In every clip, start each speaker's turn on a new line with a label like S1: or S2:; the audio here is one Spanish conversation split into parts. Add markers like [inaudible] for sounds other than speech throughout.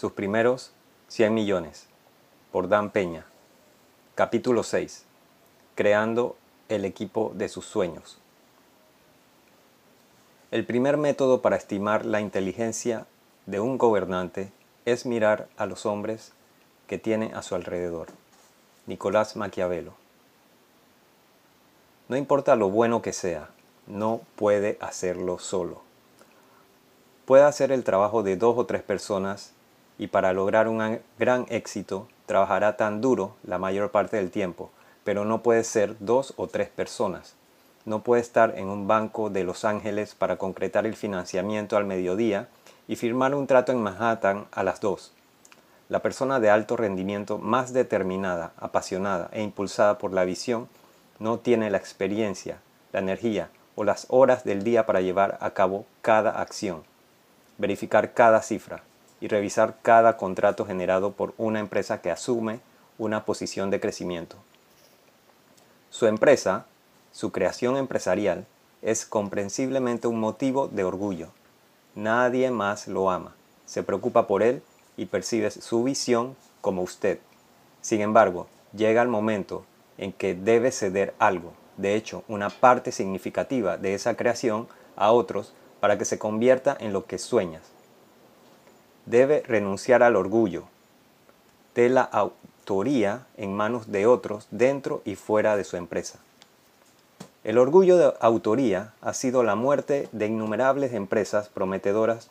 S1: Sus primeros 100 millones, por Dan Peña. Capítulo 6. Creando el equipo de sus sueños. El primer método para estimar la inteligencia de un gobernante es mirar a los hombres que tiene a su alrededor. Nicolás Maquiavelo. No importa lo bueno que sea, no puede hacerlo solo. Puede hacer el trabajo de dos o tres personas y para lograr un gran éxito trabajará tan duro la mayor parte del tiempo, pero no puede ser dos o tres personas. No puede estar en un banco de Los Ángeles para concretar el financiamiento al mediodía y firmar un trato en Manhattan a las dos. La persona de alto rendimiento más determinada, apasionada e impulsada por la visión no tiene la experiencia, la energía o las horas del día para llevar a cabo cada acción, verificar cada cifra y revisar cada contrato generado por una empresa que asume una posición de crecimiento. Su empresa, su creación empresarial, es comprensiblemente un motivo de orgullo. Nadie más lo ama, se preocupa por él y percibe su visión como usted. Sin embargo, llega el momento en que debe ceder algo, de hecho, una parte significativa de esa creación a otros para que se convierta en lo que sueñas. Debe renunciar al orgullo de la autoría en manos de otros dentro y fuera de su empresa. El orgullo de autoría ha sido la muerte de innumerables empresas prometedoras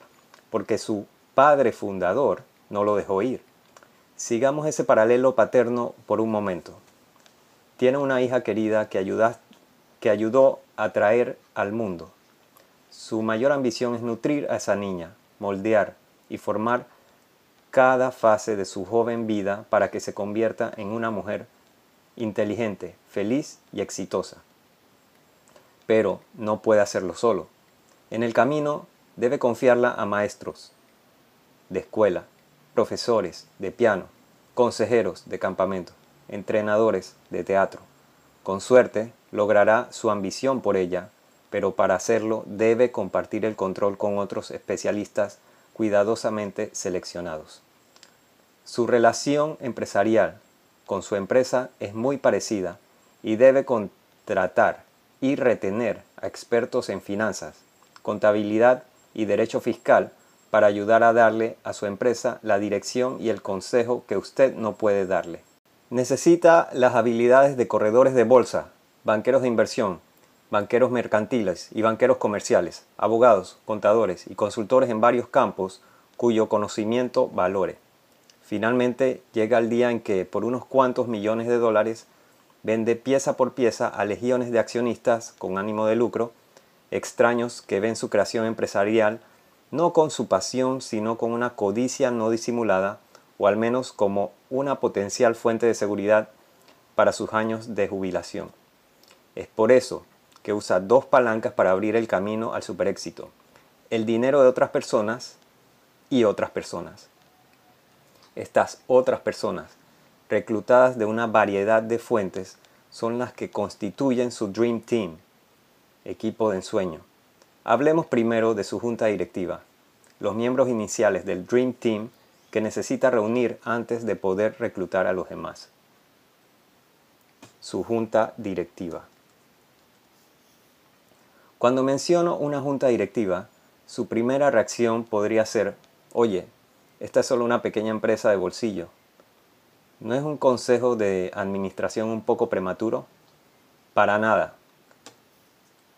S1: porque su padre fundador no lo dejó ir. Sigamos ese paralelo paterno por un momento. Tiene una hija querida que, que ayudó a traer al mundo. Su mayor ambición es nutrir a esa niña, moldear y formar cada fase de su joven vida para que se convierta en una mujer inteligente, feliz y exitosa. Pero no puede hacerlo solo. En el camino debe confiarla a maestros de escuela, profesores de piano, consejeros de campamento entrenadores de teatro. Con suerte, logrará su ambición por ella, pero para hacerlo debe compartir el control con otros especialistas cuidadosamente seleccionados. Su relación empresarial con su empresa es muy parecida y debe contratar y retener a expertos en finanzas, contabilidad y derecho fiscal para ayudar a darle a su empresa la dirección y el consejo que usted no puede darle. Necesita las habilidades de corredores de bolsa, banqueros de inversión, banqueros mercantiles y banqueros comerciales, abogados, contadores y consultores en varios campos cuyo conocimiento valore. Finalmente llega el día en que por unos cuantos millones de dólares vende pieza por pieza a legiones de accionistas con ánimo de lucro, extraños que ven su creación empresarial no con su pasión, sino con una codicia no disimulada, o al menos como una potencial fuente de seguridad para sus años de jubilación. Es por eso que usa dos palancas para abrir el camino al superéxito. El dinero de otras personas y otras personas. Estas otras personas, reclutadas de una variedad de fuentes, son las que constituyen su Dream Team, equipo de ensueño. Hablemos primero de su junta directiva. Los miembros iniciales del Dream Team que necesita reunir antes de poder reclutar a los demás. Su junta directiva. Cuando menciono una junta directiva, su primera reacción podría ser, oye, esta es solo una pequeña empresa de bolsillo. ¿No es un consejo de administración un poco prematuro? Para nada.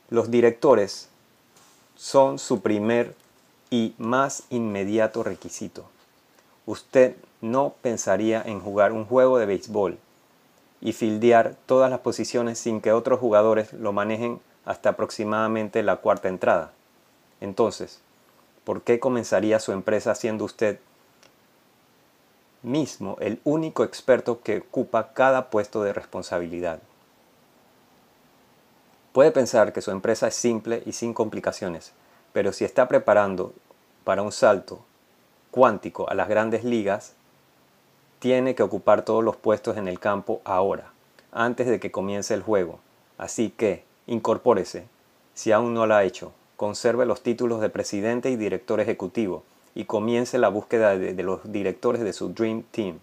S1: Los directores son su primer y más inmediato requisito usted no pensaría en jugar un juego de béisbol y fildear todas las posiciones sin que otros jugadores lo manejen hasta aproximadamente la cuarta entrada. Entonces, ¿por qué comenzaría su empresa siendo usted mismo el único experto que ocupa cada puesto de responsabilidad? Puede pensar que su empresa es simple y sin complicaciones, pero si está preparando para un salto cuántico a las grandes ligas, tiene que ocupar todos los puestos en el campo ahora, antes de que comience el juego. Así que, incorpórese, si aún no lo ha hecho, conserve los títulos de presidente y director ejecutivo y comience la búsqueda de, de los directores de su Dream Team.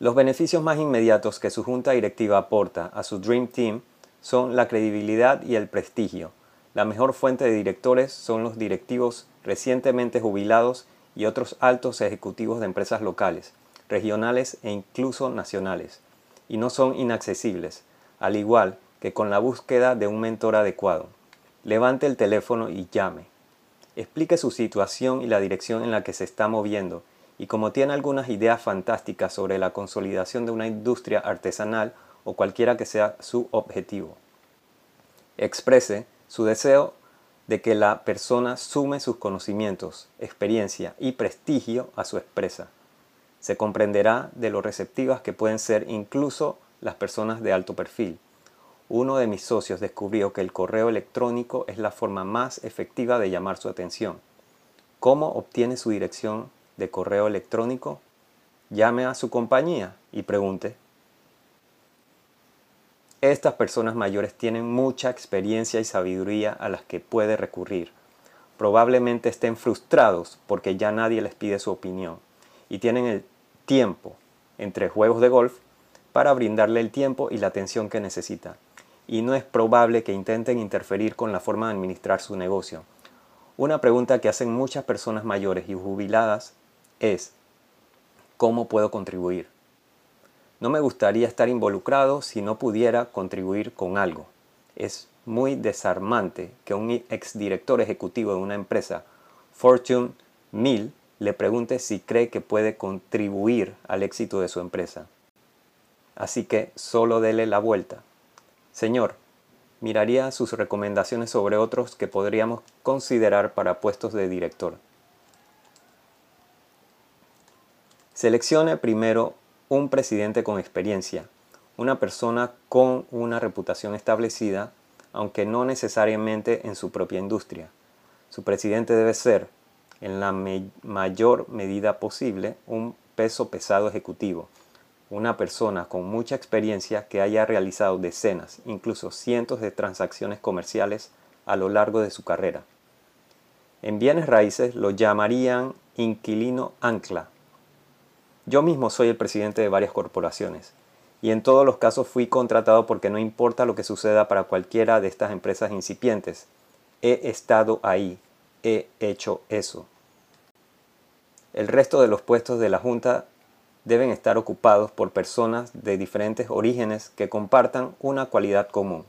S1: Los beneficios más inmediatos que su junta directiva aporta a su Dream Team son la credibilidad y el prestigio. La mejor fuente de directores son los directivos recientemente jubilados y otros altos ejecutivos de empresas locales, regionales e incluso nacionales, y no son inaccesibles, al igual que con la búsqueda de un mentor adecuado. Levante el teléfono y llame. Explique su situación y la dirección en la que se está moviendo, y como tiene algunas ideas fantásticas sobre la consolidación de una industria artesanal o cualquiera que sea su objetivo. Exprese su deseo de que la persona sume sus conocimientos, experiencia y prestigio a su expresa. Se comprenderá de lo receptivas que pueden ser incluso las personas de alto perfil. Uno de mis socios descubrió que el correo electrónico es la forma más efectiva de llamar su atención. ¿Cómo obtiene su dirección de correo electrónico? Llame a su compañía y pregunte estas personas mayores tienen mucha experiencia y sabiduría a las que puede recurrir. Probablemente estén frustrados porque ya nadie les pide su opinión y tienen el tiempo entre juegos de golf para brindarle el tiempo y la atención que necesita. Y no es probable que intenten interferir con la forma de administrar su negocio. Una pregunta que hacen muchas personas mayores y jubiladas es, ¿cómo puedo contribuir? No me gustaría estar involucrado si no pudiera contribuir con algo. Es muy desarmante que un exdirector ejecutivo de una empresa Fortune 1000 le pregunte si cree que puede contribuir al éxito de su empresa. Así que solo dele la vuelta. Señor, miraría sus recomendaciones sobre otros que podríamos considerar para puestos de director. Seleccione primero un presidente con experiencia, una persona con una reputación establecida, aunque no necesariamente en su propia industria. Su presidente debe ser, en la mayor medida posible, un peso pesado ejecutivo, una persona con mucha experiencia que haya realizado decenas, incluso cientos de transacciones comerciales a lo largo de su carrera. En bienes raíces lo llamarían inquilino ancla yo mismo soy el presidente de varias corporaciones y en todos los casos fui contratado porque no importa lo que suceda para cualquiera de estas empresas incipientes. He estado ahí, he hecho eso. El resto de los puestos de la Junta deben estar ocupados por personas de diferentes orígenes que compartan una cualidad común.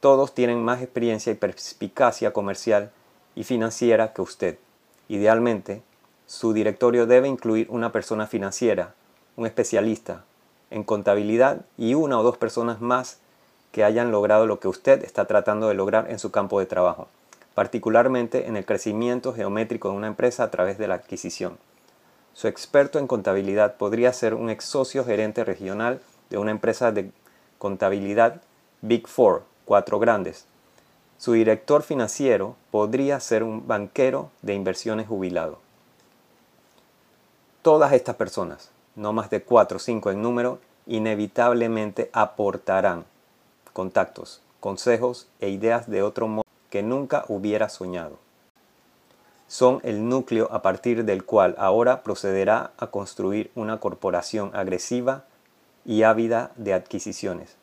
S1: Todos tienen más experiencia y perspicacia comercial y financiera que usted. Idealmente, su directorio debe incluir una persona financiera, un especialista en contabilidad y una o dos personas más que hayan logrado lo que usted está tratando de lograr en su campo de trabajo, particularmente en el crecimiento geométrico de una empresa a través de la adquisición. Su experto en contabilidad podría ser un ex socio gerente regional de una empresa de contabilidad Big Four, cuatro grandes. Su director financiero podría ser un banquero de inversiones jubilado. Todas estas personas, no más de 4 o 5 en número, inevitablemente aportarán contactos, consejos e ideas de otro modo que nunca hubiera soñado. Son el núcleo a partir del cual ahora procederá a construir una corporación agresiva y ávida de adquisiciones.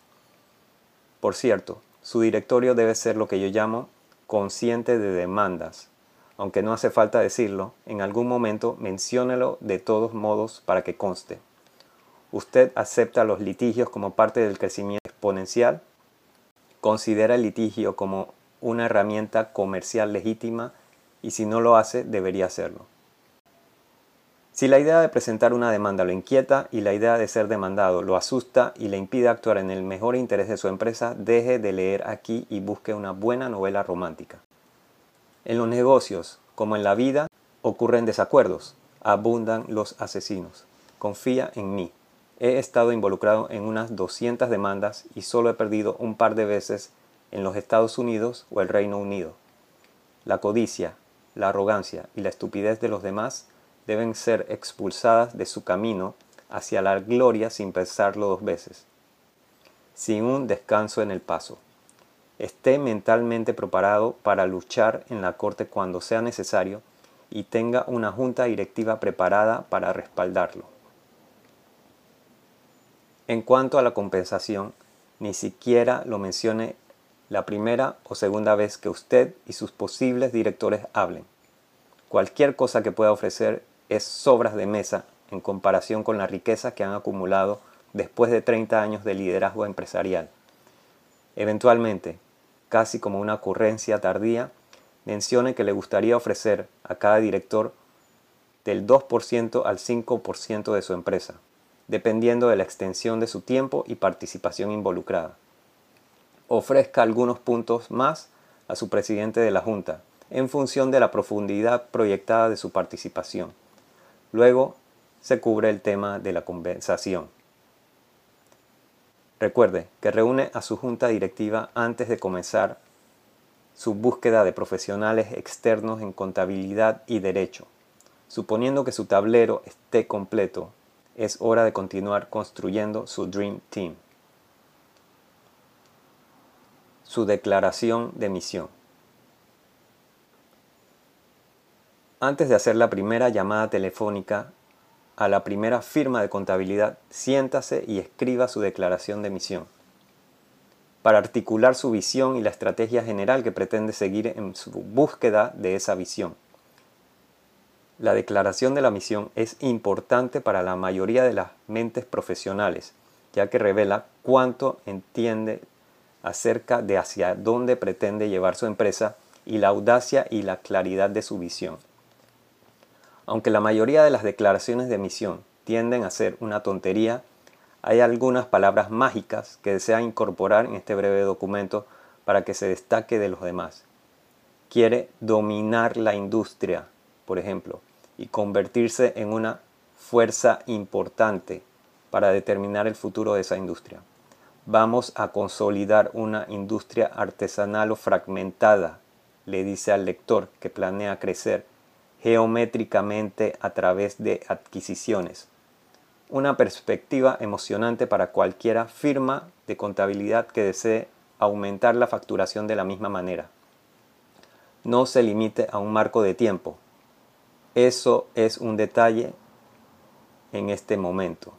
S1: Por cierto, su directorio debe ser lo que yo llamo consciente de demandas, aunque no hace falta decirlo, en algún momento menciónelo de todos modos para que conste. Usted acepta los litigios como parte del crecimiento exponencial, considera el litigio como una herramienta comercial legítima y si no lo hace, debería hacerlo. Si la idea de presentar una demanda lo inquieta y la idea de ser demandado lo asusta y le impide actuar en el mejor interés de su empresa, deje de leer aquí y busque una buena novela romántica. En los negocios, como en la vida, ocurren desacuerdos, abundan los asesinos. Confía en mí. He estado involucrado en unas 200 demandas y solo he perdido un par de veces en los Estados Unidos o el Reino Unido. La codicia, la arrogancia y la estupidez de los demás deben ser expulsadas de su camino hacia la gloria sin pensarlo dos veces, sin un descanso en el paso esté mentalmente preparado para luchar en la corte cuando sea necesario y tenga una junta directiva preparada para respaldarlo. En cuanto a la compensación, ni siquiera lo mencione la primera o segunda vez que usted y sus posibles directores hablen. Cualquier cosa que pueda ofrecer es sobras de mesa en comparación con la riqueza que han acumulado después de 30 años de liderazgo empresarial. Eventualmente, casi como una ocurrencia tardía, mencione que le gustaría ofrecer a cada director del 2% al 5% de su empresa, dependiendo de la extensión de su tiempo y participación involucrada. Ofrezca algunos puntos más a su presidente de la Junta, en función de la profundidad proyectada de su participación. Luego se cubre el tema de la compensación. Recuerde que reúne a su junta directiva antes de comenzar su búsqueda de profesionales externos en contabilidad y derecho. Suponiendo que su tablero esté completo, es hora de continuar construyendo su Dream Team. Su declaración de misión. Antes de hacer la primera llamada telefónica a la primera firma de contabilidad, siéntase y escriba su declaración de misión para articular su visión y la estrategia general que pretende seguir en su búsqueda de esa visión. La declaración de la misión es importante para la mayoría de las mentes profesionales, ya que revela cuánto entiende acerca de hacia dónde pretende llevar su empresa y la audacia y la claridad de su visión. Aunque la mayoría de las declaraciones de misión tienden a ser una tontería, hay algunas palabras mágicas que desea incorporar en este breve documento para que se destaque de los demás. Quiere dominar la industria, por ejemplo, y convertirse en una fuerza importante para determinar el futuro de esa industria. Vamos a consolidar una industria artesanal o fragmentada, le dice al lector que planea crecer geométricamente a través de adquisiciones una perspectiva emocionante para cualquiera firma de contabilidad que desee aumentar la facturación de la misma manera. No se limite a un marco de tiempo. Eso es un detalle en este momento.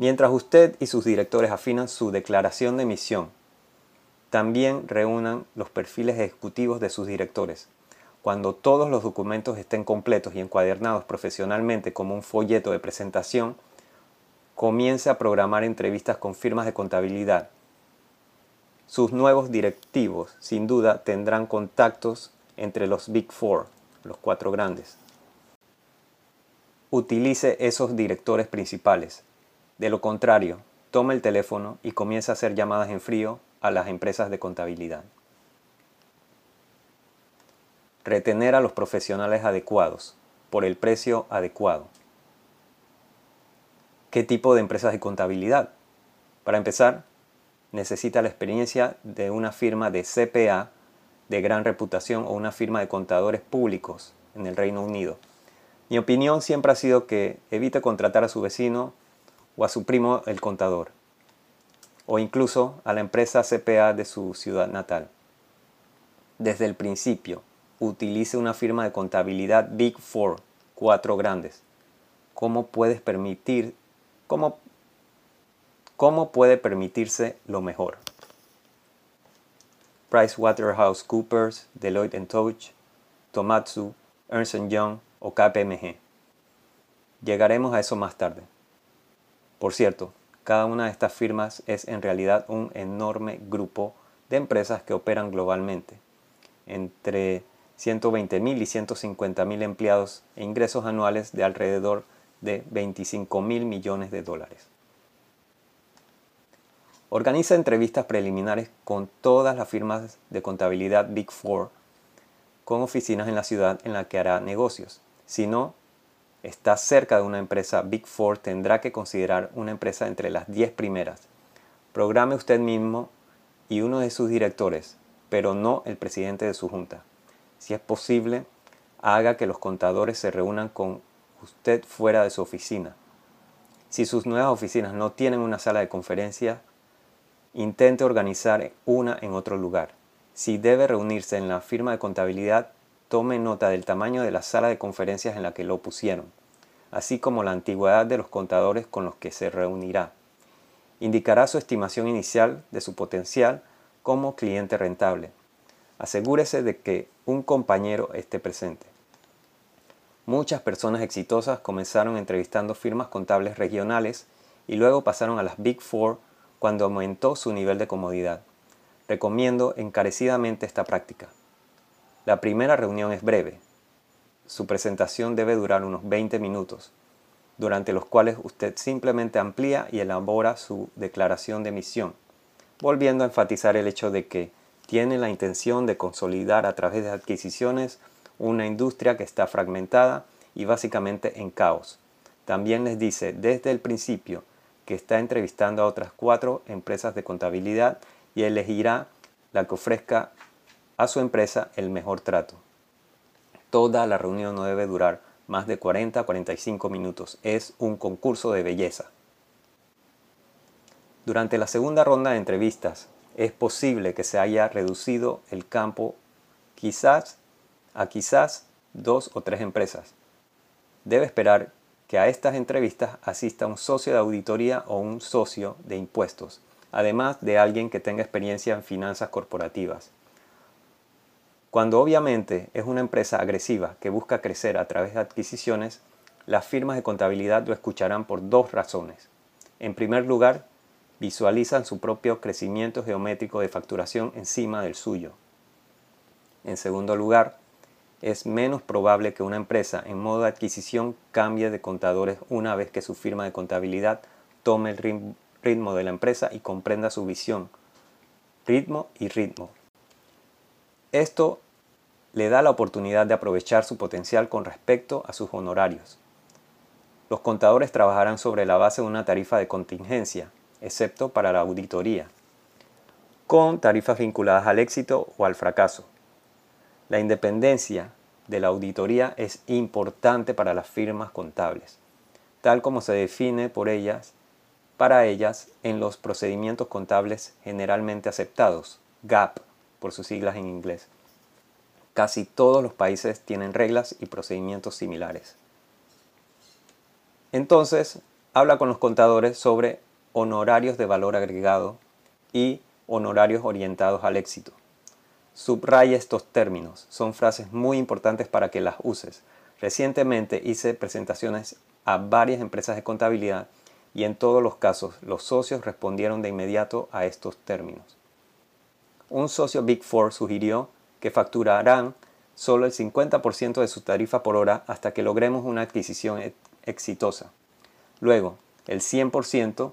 S1: Mientras usted y sus directores afinan su declaración de misión, también reúnan los perfiles ejecutivos de sus directores cuando todos los documentos estén completos y encuadernados profesionalmente como un folleto de presentación, comience a programar entrevistas con firmas de contabilidad. Sus nuevos directivos, sin duda, tendrán contactos entre los Big Four, los cuatro grandes. Utilice esos directores principales. De lo contrario, tome el teléfono y comience a hacer llamadas en frío a las empresas de contabilidad. Retener a los profesionales adecuados por el precio adecuado. ¿Qué tipo de empresas de contabilidad? Para empezar, necesita la experiencia de una firma de CPA de gran reputación o una firma de contadores públicos en el Reino Unido. Mi opinión siempre ha sido que evite contratar a su vecino o a su primo el contador, o incluso a la empresa CPA de su ciudad natal. Desde el principio, utilice una firma de contabilidad Big Four, cuatro grandes. ¿Cómo puedes permitir, cómo, cómo puede permitirse lo mejor? PricewaterhouseCoopers, Deloitte Touch, Tomatsu, Ernst Young o KPMG. Llegaremos a eso más tarde. Por cierto, cada una de estas firmas es en realidad un enorme grupo de empresas que operan globalmente. Entre 120.000 y 150.000 empleados e ingresos anuales de alrededor de 25 mil millones de dólares. Organiza entrevistas preliminares con todas las firmas de contabilidad Big Four con oficinas en la ciudad en la que hará negocios. Si no está cerca de una empresa Big Four, tendrá que considerar una empresa entre las 10 primeras. Programe usted mismo y uno de sus directores, pero no el presidente de su junta. Si es posible, haga que los contadores se reúnan con usted fuera de su oficina. Si sus nuevas oficinas no tienen una sala de conferencia, intente organizar una en otro lugar. Si debe reunirse en la firma de contabilidad, tome nota del tamaño de la sala de conferencias en la que lo pusieron, así como la antigüedad de los contadores con los que se reunirá. Indicará su estimación inicial de su potencial como cliente rentable. Asegúrese de que un compañero esté presente. Muchas personas exitosas comenzaron entrevistando firmas contables regionales y luego pasaron a las Big Four cuando aumentó su nivel de comodidad. Recomiendo encarecidamente esta práctica. La primera reunión es breve. Su presentación debe durar unos 20 minutos, durante los cuales usted simplemente amplía y elabora su declaración de misión, volviendo a enfatizar el hecho de que tiene la intención de consolidar a través de adquisiciones una industria que está fragmentada y básicamente en caos. También les dice desde el principio que está entrevistando a otras cuatro empresas de contabilidad y elegirá la que ofrezca a su empresa el mejor trato. Toda la reunión no debe durar más de 40 a 45 minutos. Es un concurso de belleza. Durante la segunda ronda de entrevistas es posible que se haya reducido el campo quizás a quizás dos o tres empresas. Debe esperar que a estas entrevistas asista un socio de auditoría o un socio de impuestos además de alguien que tenga experiencia en finanzas corporativas. Cuando obviamente es una empresa agresiva que busca crecer a través de adquisiciones, las firmas de contabilidad lo escucharán por dos razones. En primer lugar, visualizan su propio crecimiento geométrico de facturación encima del suyo. En segundo lugar, es menos probable que una empresa en modo de adquisición cambie de contadores una vez que su firma de contabilidad tome el ritmo de la empresa y comprenda su visión. Ritmo y ritmo. Esto le da la oportunidad de aprovechar su potencial con respecto a sus honorarios. Los contadores trabajarán sobre la base de una tarifa de contingencia, excepto para la auditoría, con tarifas vinculadas al éxito o al fracaso. La independencia de la auditoría es importante para las firmas contables, tal como se define por ellas para ellas en los procedimientos contables generalmente aceptados, GAP por sus siglas en inglés. Casi todos los países tienen reglas y procedimientos similares. Entonces, habla con los contadores sobre honorarios de valor agregado y honorarios orientados al éxito. Subraya estos términos, son frases muy importantes para que las uses. Recientemente hice presentaciones a varias empresas de contabilidad y en todos los casos los socios respondieron de inmediato a estos términos. Un socio Big Four sugirió que facturarán solo el 50% de su tarifa por hora hasta que logremos una adquisición exitosa. Luego, el 100%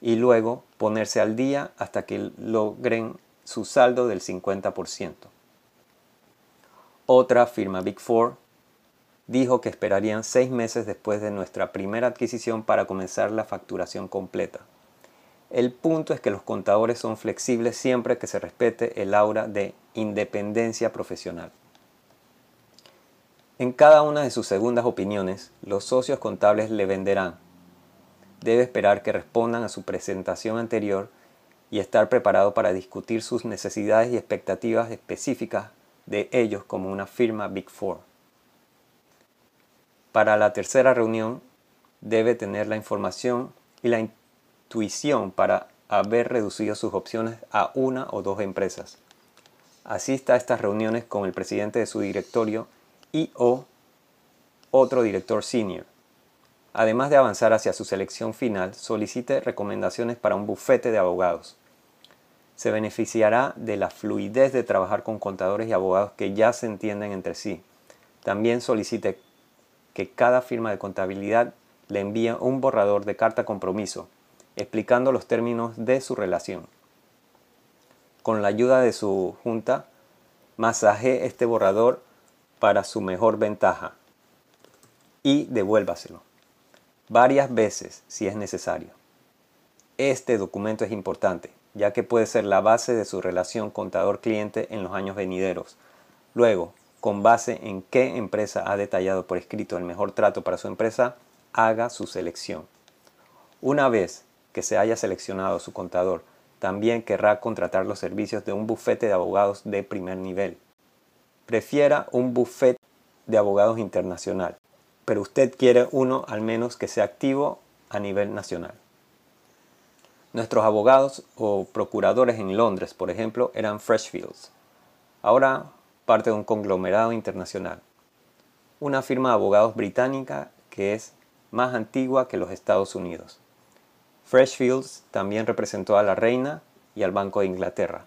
S1: y luego ponerse al día hasta que logren su saldo del 50%. Otra firma Big Four dijo que esperarían seis meses después de nuestra primera adquisición para comenzar la facturación completa. El punto es que los contadores son flexibles siempre que se respete el aura de independencia profesional. En cada una de sus segundas opiniones, los socios contables le venderán. Debe esperar que respondan a su presentación anterior y estar preparado para discutir sus necesidades y expectativas específicas de ellos como una firma Big Four. Para la tercera reunión debe tener la información y la intuición para haber reducido sus opciones a una o dos empresas. Asista a estas reuniones con el presidente de su directorio y o otro director senior. Además de avanzar hacia su selección final, solicite recomendaciones para un bufete de abogados. Se beneficiará de la fluidez de trabajar con contadores y abogados que ya se entienden entre sí. También solicite que cada firma de contabilidad le envíe un borrador de carta compromiso explicando los términos de su relación. Con la ayuda de su junta, masaje este borrador para su mejor ventaja y devuélvaselo varias veces si es necesario. Este documento es importante, ya que puede ser la base de su relación contador-cliente en los años venideros. Luego, con base en qué empresa ha detallado por escrito el mejor trato para su empresa, haga su selección. Una vez que se haya seleccionado su contador, también querrá contratar los servicios de un bufete de abogados de primer nivel. prefiera un buffet de abogados internacional, pero usted quiere uno al menos que sea activo a nivel nacional. Nuestros abogados o procuradores en Londres, por ejemplo, eran Freshfields, ahora parte de un conglomerado internacional, una firma de abogados británica que es más antigua que los Estados Unidos. Freshfields también representó a la reina y al Banco de Inglaterra.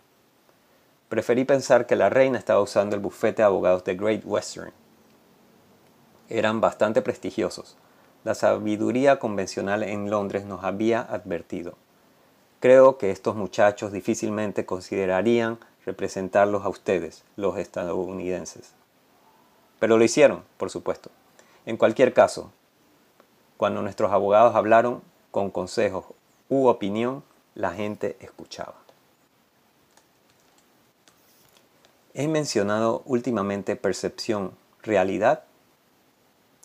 S1: Preferí pensar que la reina estaba usando el bufete de abogados de Great Western. Eran bastante prestigiosos. La sabiduría convencional en Londres nos había advertido. Creo que estos muchachos difícilmente considerarían representarlos a ustedes, los estadounidenses. Pero lo hicieron, por supuesto. En cualquier caso, cuando nuestros abogados hablaron con consejos u opinión, la gente escuchaba. He mencionado últimamente percepción, realidad.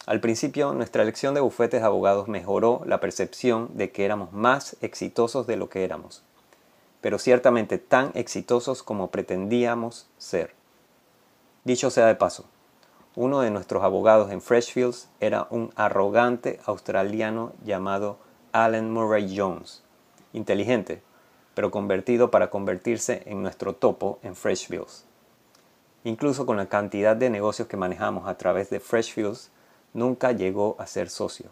S1: Al principio, nuestra elección de bufetes de abogados mejoró la percepción de que éramos más exitosos de lo que éramos, pero ciertamente tan exitosos como pretendíamos ser. Dicho sea de paso, uno de nuestros abogados en Freshfields era un arrogante australiano llamado Alan Murray Jones, inteligente, pero convertido para convertirse en nuestro topo en Freshfields. Incluso con la cantidad de negocios que manejamos a través de Freshfields, nunca llegó a ser socio.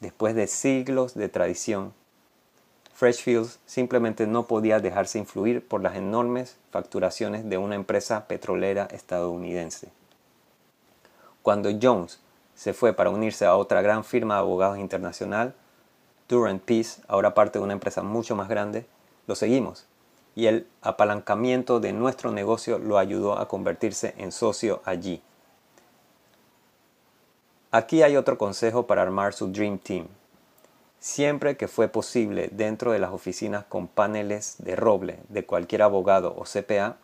S1: Después de siglos de tradición, Freshfields simplemente no podía dejarse influir por las enormes facturaciones de una empresa petrolera estadounidense. Cuando Jones se fue para unirse a otra gran firma de abogados internacional, Durant Peace, ahora parte de una empresa mucho más grande, lo seguimos y el apalancamiento de nuestro negocio lo ayudó a convertirse en socio allí. Aquí hay otro consejo para armar su Dream Team. Siempre que fue posible dentro de las oficinas con paneles de roble de cualquier abogado o CPA,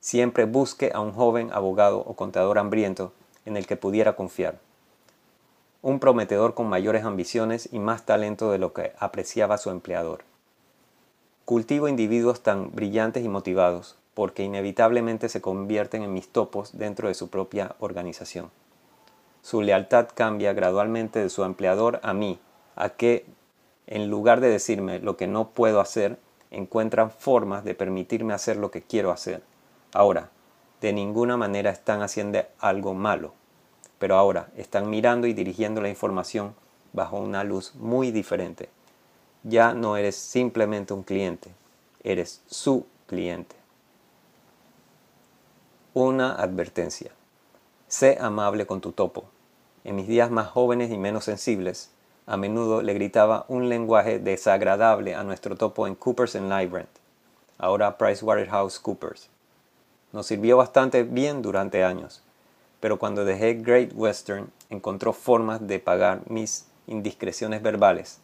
S1: siempre busque a un joven abogado o contador hambriento en el que pudiera confiar. Un prometedor con mayores ambiciones y más talento de lo que apreciaba su empleador. Cultivo individuos tan brillantes y motivados, porque inevitablemente se convierten en mis topos dentro de su propia organización. Su lealtad cambia gradualmente de su empleador a mí, a que, en lugar de decirme lo que no puedo hacer, encuentran formas de permitirme hacer lo que quiero hacer. Ahora, de ninguna manera están haciendo algo malo, pero ahora están mirando y dirigiendo la información bajo una luz muy diferente ya no eres simplemente un cliente, eres su cliente. Una advertencia. Sé amable con tu topo. En mis días más jóvenes y menos sensibles, a menudo le gritaba un lenguaje desagradable a nuestro topo en Coopers and Lybrand, ahora PricewaterhouseCoopers. Nos sirvió bastante bien durante años, pero cuando dejé Great Western encontró formas de pagar mis indiscreciones verbales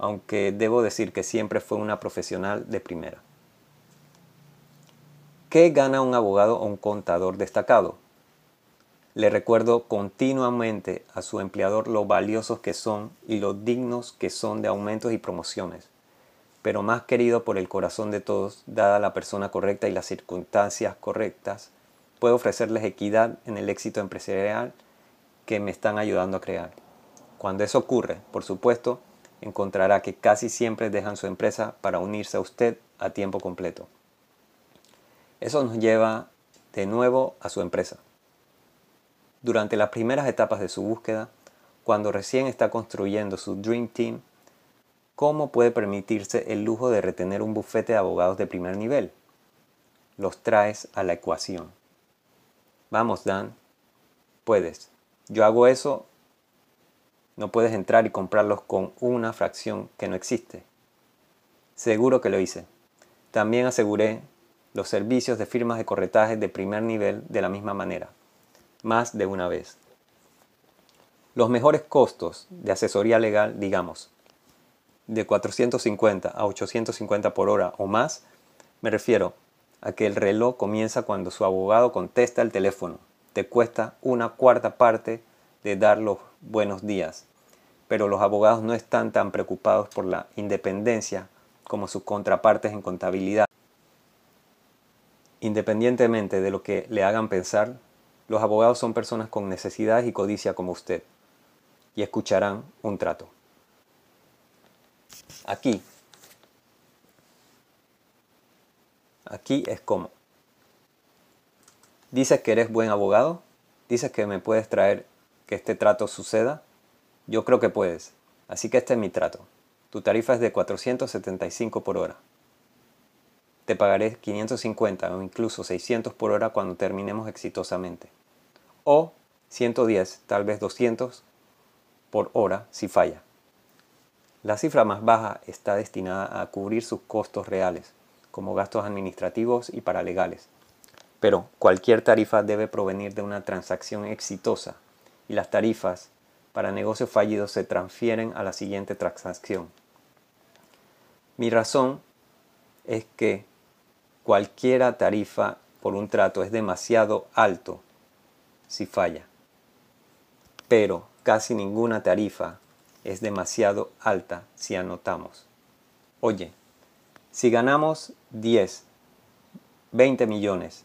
S1: aunque debo decir que siempre fue una profesional de primera. ¿Qué gana un abogado o un contador destacado? Le recuerdo continuamente a su empleador lo valiosos que son y lo dignos que son de aumentos y promociones, pero más querido por el corazón de todos, dada la persona correcta y las circunstancias correctas, puedo ofrecerles equidad en el éxito empresarial que me están ayudando a crear. Cuando eso ocurre, por supuesto, encontrará que casi siempre dejan su empresa para unirse a usted a tiempo completo. Eso nos lleva de nuevo a su empresa. Durante las primeras etapas de su búsqueda, cuando recién está construyendo su Dream Team, ¿cómo puede permitirse el lujo de retener un bufete de abogados de primer nivel? Los traes a la ecuación. Vamos, Dan, puedes. Yo hago eso no puedes entrar y comprarlos con una fracción que no existe. Seguro que lo hice. También aseguré los servicios de firmas de corretaje de primer nivel de la misma manera, más de una vez. Los mejores costos de asesoría legal, digamos, de 450 a 850 por hora o más, me refiero a que el reloj comienza cuando su abogado contesta el teléfono. Te cuesta una cuarta parte de dar los buenos días pero los abogados no están tan preocupados por la independencia como sus contrapartes en contabilidad. Independientemente de lo que le hagan pensar, los abogados son personas con necesidades y codicia como usted, y escucharán un trato. Aquí, aquí es como. Dices que eres buen abogado, dices que me puedes traer que este trato suceda. Yo creo que puedes, así que este es mi trato. Tu tarifa es de 475 por hora te pagaré 550 o incluso 600 por hora cuando terminemos exitosamente. O 110, tal vez 200 por hora si falla. La cifra más baja está destinada a cubrir sus costos reales, como gastos administrativos y paralegales. Pero cualquier tarifa debe provenir de una transacción exitosa y las tarifas para negocios fallidos se transfieren a la siguiente transacción. Mi razón es que cualquiera tarifa por un trato es demasiado alto si falla. Pero casi ninguna tarifa es demasiado alta si anotamos. Oye, si ganamos 10, 20 millones,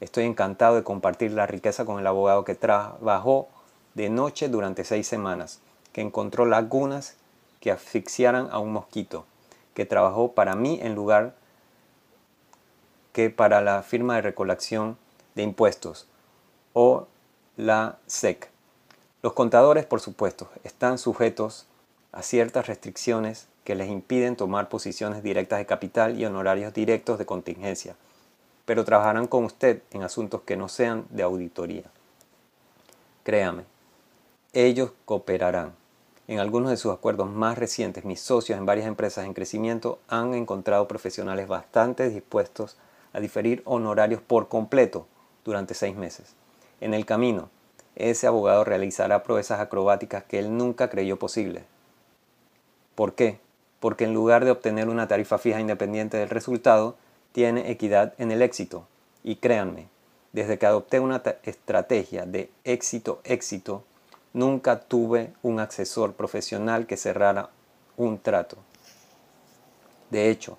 S1: estoy encantado de compartir la riqueza con el abogado que trabajó de noche durante seis semanas, que encontró lagunas que asfixiaran a un mosquito, que trabajó para mí en lugar que para la firma de recolección de impuestos o la SEC. Los contadores, por supuesto, están sujetos a ciertas restricciones que les impiden tomar posiciones directas de capital y honorarios directos de contingencia, pero trabajarán con usted en asuntos que no sean de auditoría. Créame, ellos cooperarán. En algunos de sus acuerdos más recientes, mis socios en varias empresas en crecimiento han encontrado profesionales bastante dispuestos a diferir honorarios por completo durante seis meses. En el camino, ese abogado realizará proezas acrobáticas que él nunca creyó posible. ¿Por qué? Porque en lugar de obtener una tarifa fija independiente del resultado, tiene equidad en el éxito. Y créanme, desde que adopté una estrategia de éxito-éxito, nunca tuve un asesor profesional que cerrara un trato. De hecho,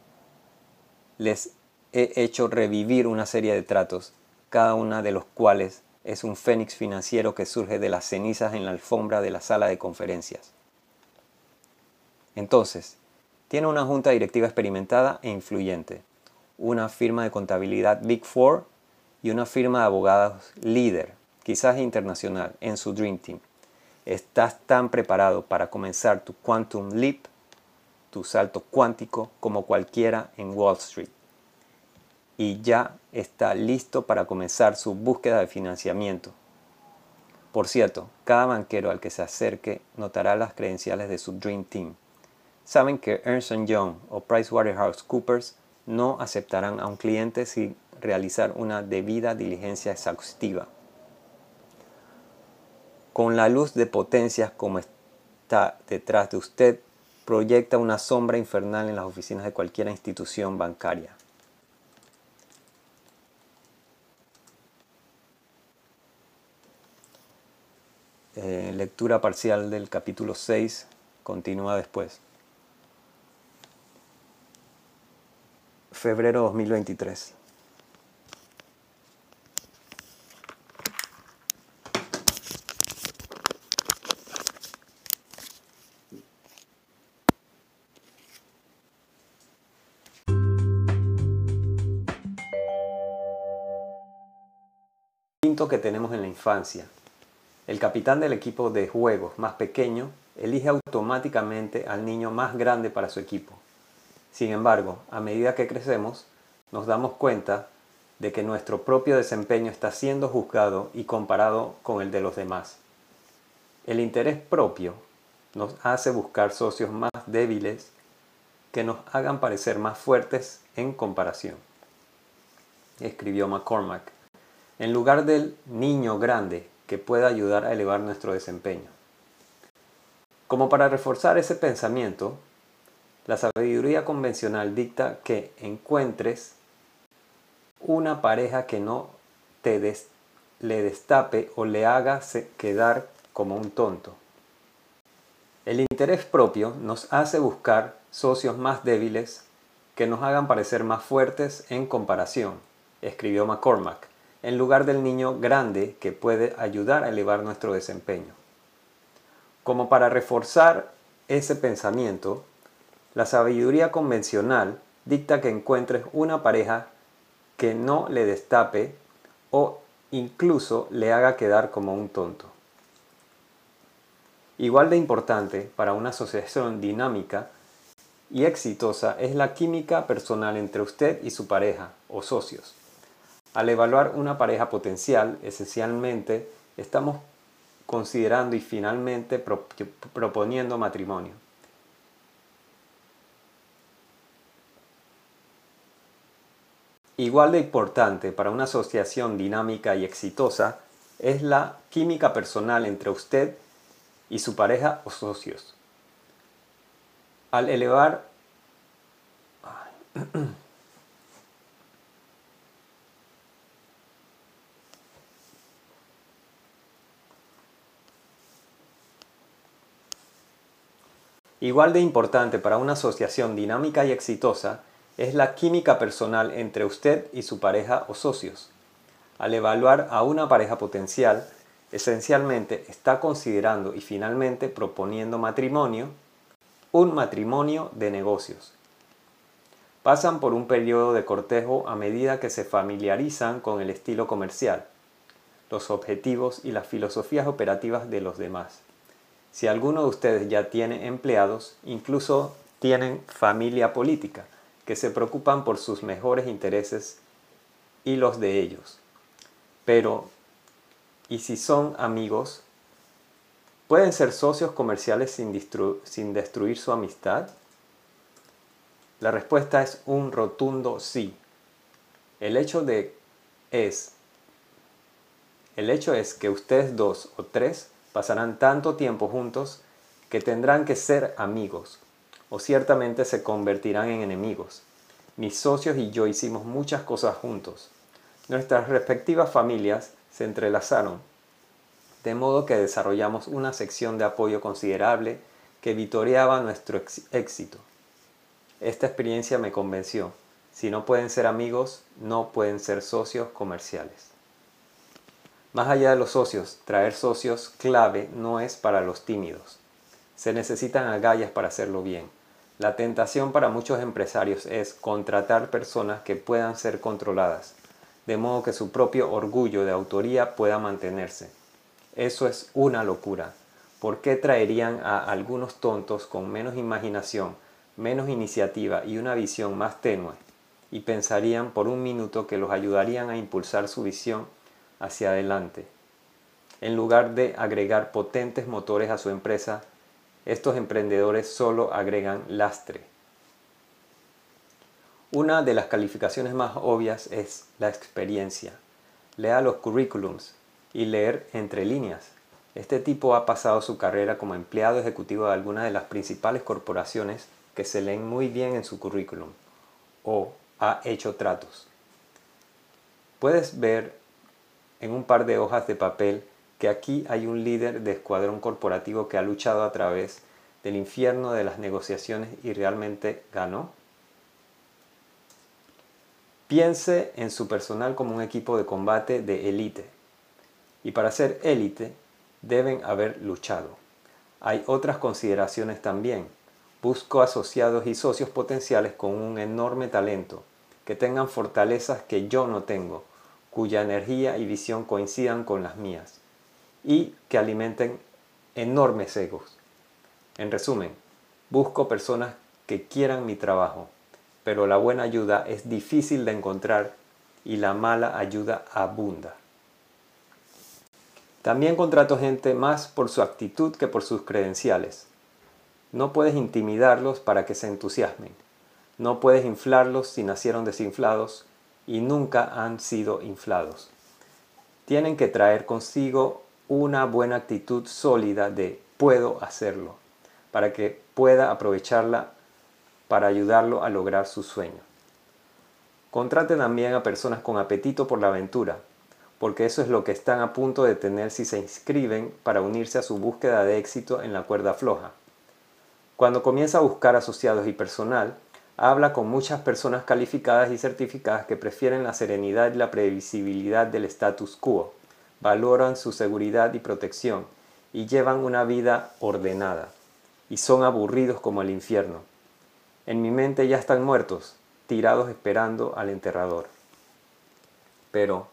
S1: les he hecho revivir una serie de tratos, cada una de los cuales es un fénix financiero que surge de las cenizas en la alfombra de la sala de conferencias. Entonces, tiene una junta directiva experimentada e influyente, una firma de contabilidad Big Four y una firma de abogados líder, quizás internacional, en su Dream Team. Estás tan preparado para comenzar tu Quantum Leap, tu salto cuántico, como cualquiera en Wall Street y ya está listo para comenzar su búsqueda de financiamiento. Por cierto, cada banquero al que se acerque notará las credenciales de su Dream Team. Saben que Ernst Young o PricewaterhouseCoopers no aceptarán a un cliente sin realizar una debida diligencia exhaustiva. Con la luz de potencias como está detrás de usted, proyecta una sombra infernal en las oficinas de cualquier institución bancaria. Eh, lectura parcial del capítulo 6 continúa después. Febrero 2023. que tenemos en la infancia el capitán del equipo de juegos más pequeño elige automáticamente al niño más grande para su equipo. Sin embargo, a medida que crecemos, nos damos cuenta de que nuestro propio desempeño está siendo juzgado y comparado con el de los demás. El interés propio nos hace buscar socios más débiles que nos hagan parecer más fuertes en comparación, escribió McCormack. En lugar del niño grande que pueda ayudar a elevar nuestro desempeño. Como para reforzar ese pensamiento, la sabiduría convencional dicta que encuentres una pareja que no te le destape o le haga quedar como un tonto. El interés propio nos hace buscar socios más débiles que nos hagan parecer más fuertes en comparación, escribió McCormack, en lugar del niño grande que puede ayudar a elevar nuestro desempeño. Como para reforzar ese pensamiento, la sabiduría convencional dicta que encuentres una pareja que no le destape o incluso le haga quedar como un tonto. Igual de importante para una asociación dinámica y exitosa es la química personal entre usted y su pareja o socios. Al evaluar una pareja potencial, esencialmente estamos considerando y finalmente proponiendo matrimonio. Igual de importante para una asociación dinámica y exitosa es la química personal entre usted y su pareja o socios. Al elevar [clears throat] Igual de importante para una asociación dinámica y exitosa es la química personal entre usted y su pareja o socios. Al evaluar a una pareja potencial, esencialmente está considerando y finalmente proponiendo matrimonio, un matrimonio de negocios. Pasan por un periodo de cortejo a medida que se familiarizan con el estilo comercial, los objetivos y las filosofías operativas de los demás. Si alguno de ustedes ya tiene empleados, incluso tienen familia política, que se preocupan por sus mejores intereses y los de ellos. Pero, ¿y si son amigos? ¿Pueden ser socios comerciales sin, destruir su amistad? La respuesta es un rotundo sí. El hecho de es el hecho es que ustedes dos o tres pasarán tanto tiempo juntos que tendrán que ser amigos, o ciertamente se convertirán en enemigos. Mis socios y yo hicimos muchas cosas juntos. Nuestras respectivas familias se entrelazaron, de modo que desarrollamos una sección de apoyo considerable que vitoreaba nuestro éxito. Esta experiencia me convenció. Si no pueden ser amigos, no pueden ser socios comerciales. Más allá de los socios, traer socios clave no es para los tímidos. Se necesitan agallas para hacerlo bien. La tentación para muchos empresarios es contratar personas que puedan ser controladas, de modo que su propio orgullo de autoría pueda mantenerse. Eso es una locura. ¿Por qué traerían a algunos tontos con menos imaginación, menos iniciativa y una visión más tenue? Y pensarían por un minuto que los ayudarían a impulsar su visión hacia adelante. En lugar de agregar potentes motores a su empresa, estos emprendedores solo agregan lastre. Una de las calificaciones más obvias es la experiencia. Lea los currículums y leer entre líneas. Este tipo ha pasado su carrera como empleado ejecutivo de alguna de las principales corporaciones que se leen muy bien en su currículum o ha hecho tratos. Puedes ver en un par de hojas de papel que aquí hay un líder de escuadrón corporativo que ha luchado a través del infierno de las negociaciones y realmente ganó? Piense en su personal como un equipo de combate de élite. Y para ser élite deben haber luchado. Hay otras consideraciones también. Busco asociados y socios potenciales con un enorme talento, que tengan fortalezas que yo no tengo, cuya energía y visión coincidan con las mías y que alimenten enormes egos. En resumen, busco personas que quieran mi trabajo, pero la buena ayuda es difícil de encontrar y la mala ayuda abunda. También contrato gente más por su actitud que por sus credenciales. No puedes intimidarlos para que se entusiasmen. No puedes inflarlos si nacieron desinflados y nunca han sido inflados. Tienen que traer consigo una buena actitud sólida de puedo hacerlo, para que pueda aprovecharla para ayudarlo a lograr su sueño. Contrate también a personas con apetito por la aventura, porque eso es lo que están a punto de tener si se inscriben para unirse a su búsqueda de éxito en la cuerda floja. Cuando comienza a buscar asociados y personal, Habla con muchas personas calificadas y certificadas que prefieren la serenidad y la previsibilidad del status quo, valoran su seguridad y protección y llevan una vida ordenada, y son aburridos como el infierno. En mi mente ya están muertos, tirados esperando al enterrador. Pero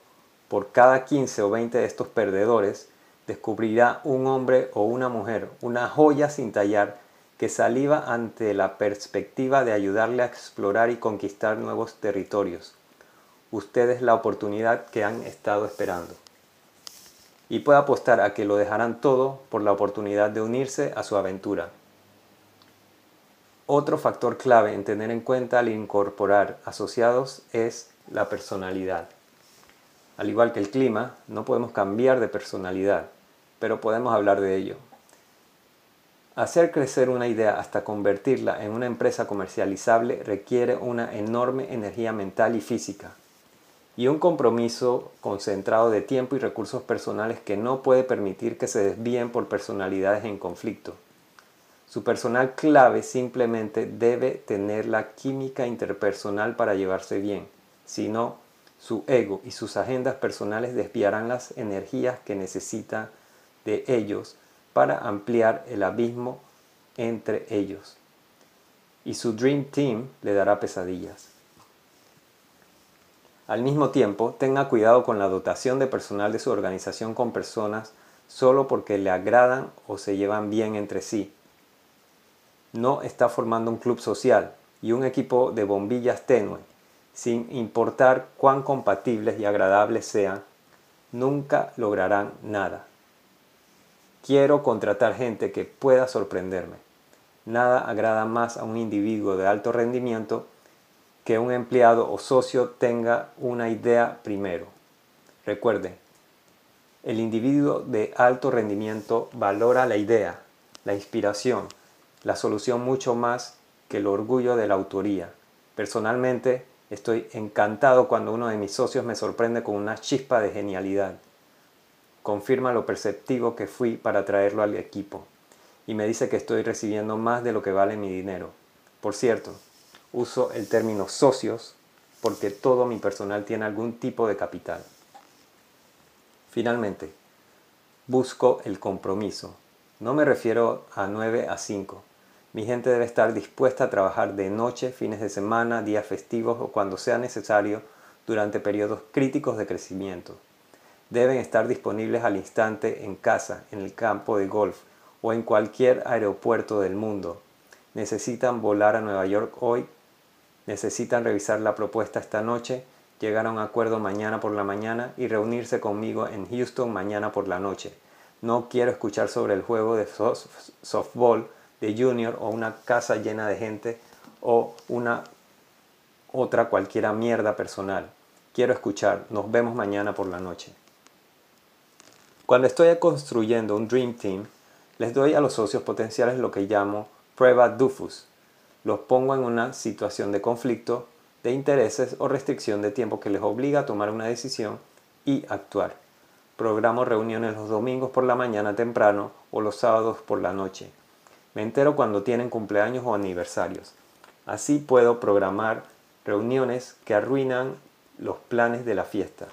S1: por cada 15 o 20 de estos perdedores, descubrirá un hombre o una mujer, una joya sin tallar, que saliva ante la perspectiva de ayudarle a explorar y conquistar nuevos territorios. Usted es la oportunidad que han estado esperando. Y puede apostar a que lo dejarán todo por la oportunidad de unirse a su aventura. Otro factor clave en tener en cuenta al incorporar asociados es la personalidad. Al igual que el clima, no podemos cambiar de personalidad, pero podemos hablar de ello. Hacer crecer una idea hasta convertirla en una empresa comercializable requiere una enorme energía mental y física y un compromiso concentrado de tiempo y recursos personales que no puede permitir que se desvíen por personalidades en conflicto. Su personal clave simplemente debe tener la química interpersonal para llevarse bien, si no, su ego y sus agendas personales desviarán las energías que necesita de ellos para ampliar el abismo entre ellos. Y su Dream Team le dará pesadillas. Al mismo tiempo, tenga cuidado con la dotación de personal de su organización con personas solo porque le agradan o se llevan bien entre sí. No está formando un club social y un equipo de bombillas tenue, sin importar cuán compatibles y agradables sean, nunca lograrán nada. Quiero contratar gente que pueda sorprenderme. Nada agrada más a un individuo de alto rendimiento que un empleado o socio tenga una idea primero. Recuerde, el individuo de alto rendimiento valora la idea, la inspiración, la solución mucho más que el orgullo de la autoría. Personalmente, estoy encantado cuando uno de mis socios me sorprende con una chispa de genialidad confirma lo perceptivo que fui para traerlo al equipo y me dice que estoy recibiendo más de lo que vale mi dinero. Por cierto, uso el término socios porque todo mi personal tiene algún tipo de capital. Finalmente, busco el compromiso. No me refiero a 9 a 5. Mi gente debe estar dispuesta a trabajar de noche, fines de semana, días festivos o cuando sea necesario durante periodos críticos de crecimiento deben estar disponibles al instante en casa, en el campo de golf o en cualquier aeropuerto del mundo. Necesitan volar a Nueva York hoy, necesitan revisar la propuesta esta noche, llegar a un acuerdo mañana por la mañana y reunirse conmigo en Houston mañana por la noche. No quiero escuchar sobre el juego de softball de junior o una casa llena de gente o una otra cualquiera mierda personal. Quiero escuchar, nos vemos mañana por la noche. Cuando estoy construyendo un Dream Team, les doy a los socios potenciales lo que llamo prueba DUFUS. Los pongo en una situación de conflicto, de intereses o restricción de tiempo que les obliga a tomar una decisión y actuar. Programo reuniones los domingos por la mañana temprano o los sábados por la noche. Me entero cuando tienen cumpleaños o aniversarios. Así puedo programar reuniones que arruinan los planes de la fiesta.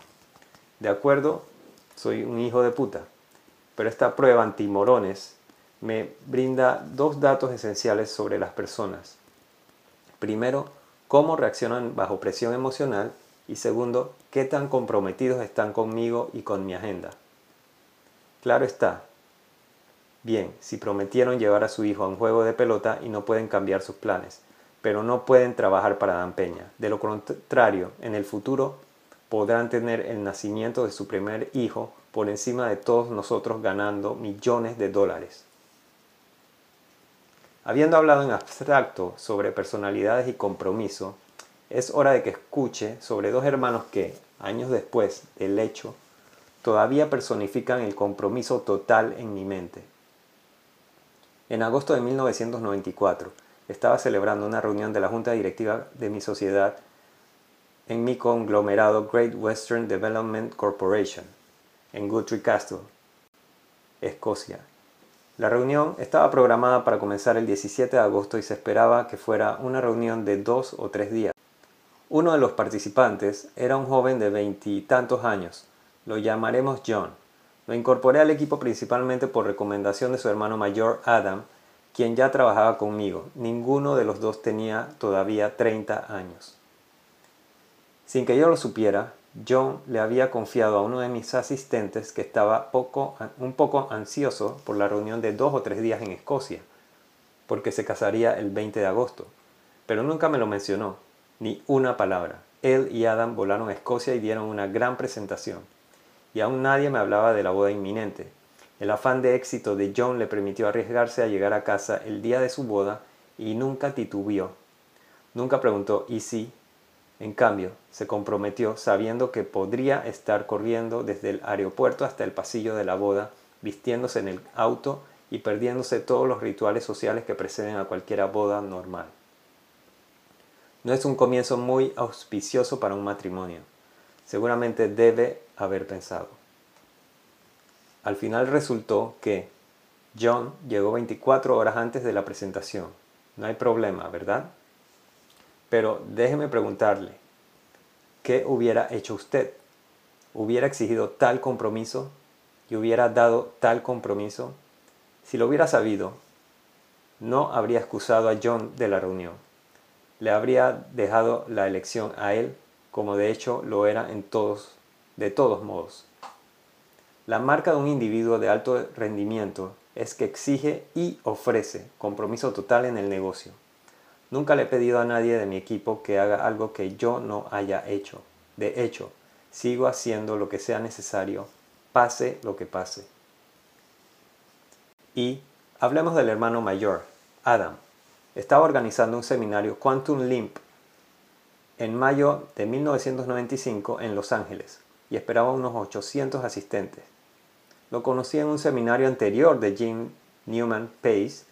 S1: De acuerdo soy un hijo de puta. Pero esta prueba antimorones me brinda dos datos esenciales sobre las personas. Primero, cómo reaccionan bajo presión emocional y segundo, qué tan comprometidos están conmigo y con mi agenda. Claro está. Bien, si prometieron llevar a su hijo a un juego de pelota y no pueden cambiar sus planes, pero no pueden trabajar para Dan Peña. De lo contrario, en el futuro podrán tener el nacimiento de su primer hijo por encima de todos nosotros ganando millones de dólares. Habiendo hablado en abstracto sobre personalidades y compromiso, es hora de que escuche sobre dos hermanos que, años después del hecho, todavía personifican el compromiso total en mi mente. En agosto de 1994, estaba celebrando una reunión de la junta directiva de mi sociedad en mi conglomerado Great Western Development Corporation, en Guthrie Castle, Escocia. La reunión estaba programada para comenzar el 17 de agosto y se esperaba que fuera una reunión de dos o tres días. Uno de los participantes era un joven de veintitantos años. Lo llamaremos John. Lo incorporé al equipo principalmente por recomendación de su hermano mayor Adam, quien ya trabajaba conmigo. Ninguno de los dos tenía todavía 30 años. Sin que yo lo supiera, John le había confiado a uno de mis asistentes que estaba poco, un poco ansioso por la reunión de dos o tres días en Escocia, porque se casaría el 20 de agosto, pero nunca me lo mencionó, ni una palabra. Él y Adam volaron a Escocia y dieron una gran presentación, y aún nadie me hablaba de la boda inminente. El afán de éxito de John le permitió arriesgarse a llegar a casa el día de su boda y nunca titubeó. Nunca preguntó ¿y si? En cambio, se comprometió sabiendo que podría estar corriendo desde el aeropuerto hasta el pasillo de la boda, vistiéndose en el auto y perdiéndose todos los rituales sociales que preceden a cualquier boda normal. No es un comienzo muy auspicioso para un matrimonio. Seguramente debe haber pensado. Al final resultó que John llegó 24 horas antes de la presentación. No hay problema, ¿verdad? Pero déjeme preguntarle, ¿qué hubiera hecho usted? ¿Hubiera exigido tal compromiso y hubiera dado tal compromiso? Si lo hubiera sabido, no habría excusado a John de la reunión. Le habría dejado la elección a él, como de hecho lo era en todos, de todos modos. La marca de un individuo de alto rendimiento es que exige y ofrece compromiso total en el negocio. Nunca le he pedido a nadie de mi equipo que haga algo que yo no haya hecho. De hecho, sigo haciendo lo que sea necesario, pase lo que pase. Y hablemos del hermano mayor, Adam. Estaba organizando un seminario Quantum Limp en mayo de 1995 en Los Ángeles y esperaba unos 800 asistentes. Lo conocí en un seminario anterior de Jim Newman Pace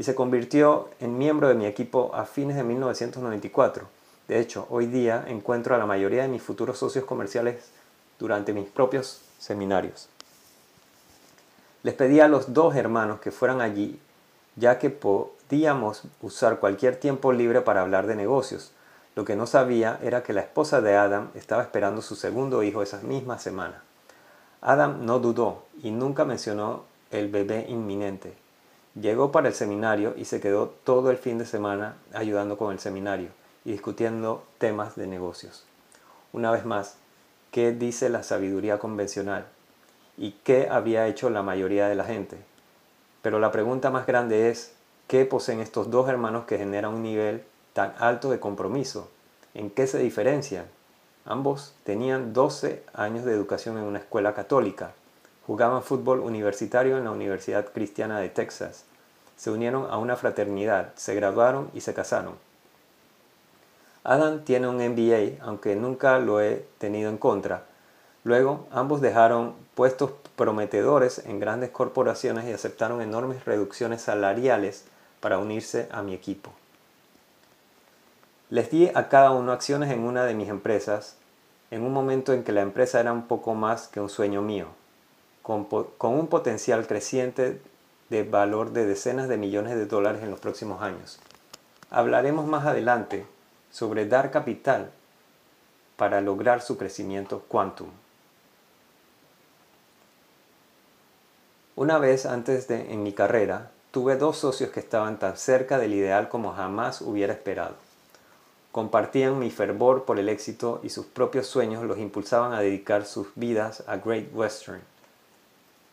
S1: y se convirtió en miembro de mi equipo a fines de 1994. De hecho, hoy día encuentro a la mayoría de mis futuros socios comerciales durante mis propios seminarios. Les pedí a los dos hermanos que fueran allí, ya que podíamos usar cualquier tiempo libre para hablar de negocios. Lo que no sabía era que la esposa de Adam estaba esperando su segundo hijo esa misma semana. Adam no dudó y nunca mencionó el bebé inminente. Llegó para el seminario y se quedó todo el fin de semana ayudando con el seminario y discutiendo temas de negocios. Una vez más, ¿qué dice la sabiduría convencional? ¿Y qué había hecho la mayoría de la gente? Pero la pregunta más grande es, ¿qué poseen estos dos hermanos que generan un nivel tan alto de compromiso? ¿En qué se diferencian? Ambos tenían 12 años de educación en una escuela católica Jugaban fútbol universitario en la Universidad Cristiana de Texas. Se unieron a una fraternidad, se graduaron y se casaron. Adam tiene un MBA, aunque nunca lo he tenido en contra. Luego, ambos dejaron puestos prometedores en grandes corporaciones y aceptaron enormes reducciones salariales para unirse a mi equipo. Les di a cada uno acciones en una de mis empresas, en un momento en que la empresa era un poco más que un sueño mío con, un potencial creciente de valor de decenas de millones de dólares en los próximos años. Hablaremos más adelante sobre dar capital para lograr su crecimiento quantum. Una vez antes de en mi carrera, tuve dos socios que estaban tan cerca del ideal como jamás hubiera esperado. Compartían mi fervor por el éxito y sus propios sueños los impulsaban a dedicar sus vidas a Great Western.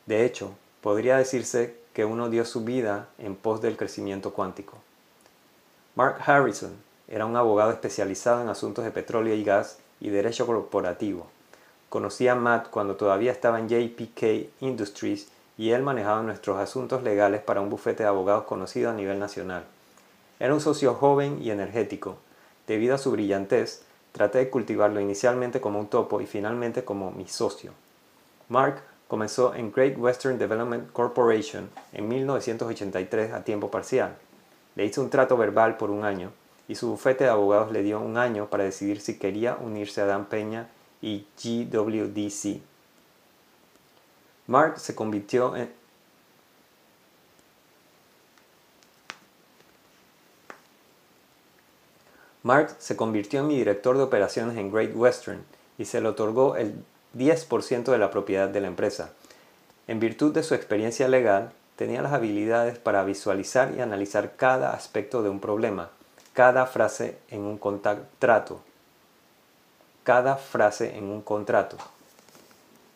S1: De hecho, podría decirse que uno dio su vida en pos del crecimiento cuántico. Mark Harrison era un abogado especializado en asuntos de petróleo y gas y derecho corporativo. Conocí a Matt cuando todavía estaba en JPK Industries y él manejaba nuestros asuntos legales para un bufete de abogados conocido a nivel nacional. Era un socio joven y energético. Debido a su brillantez, traté de cultivarlo inicialmente como un topo y finalmente como mi socio. Mark comenzó en Great Western Development Corporation en 1983 a tiempo parcial. Le hizo un trato verbal por un año y su bufete de abogados le dio un año para decidir si quería unirse a Dan Peña y GWDC. Mark se convirtió en, Mark se convirtió en mi director de operaciones en Great Western y se le otorgó el 10% de la propiedad de la empresa. En virtud de su experiencia legal, tenía las habilidades para visualizar y analizar cada aspecto de un problema, cada frase en un contrato, cada frase en un contrato.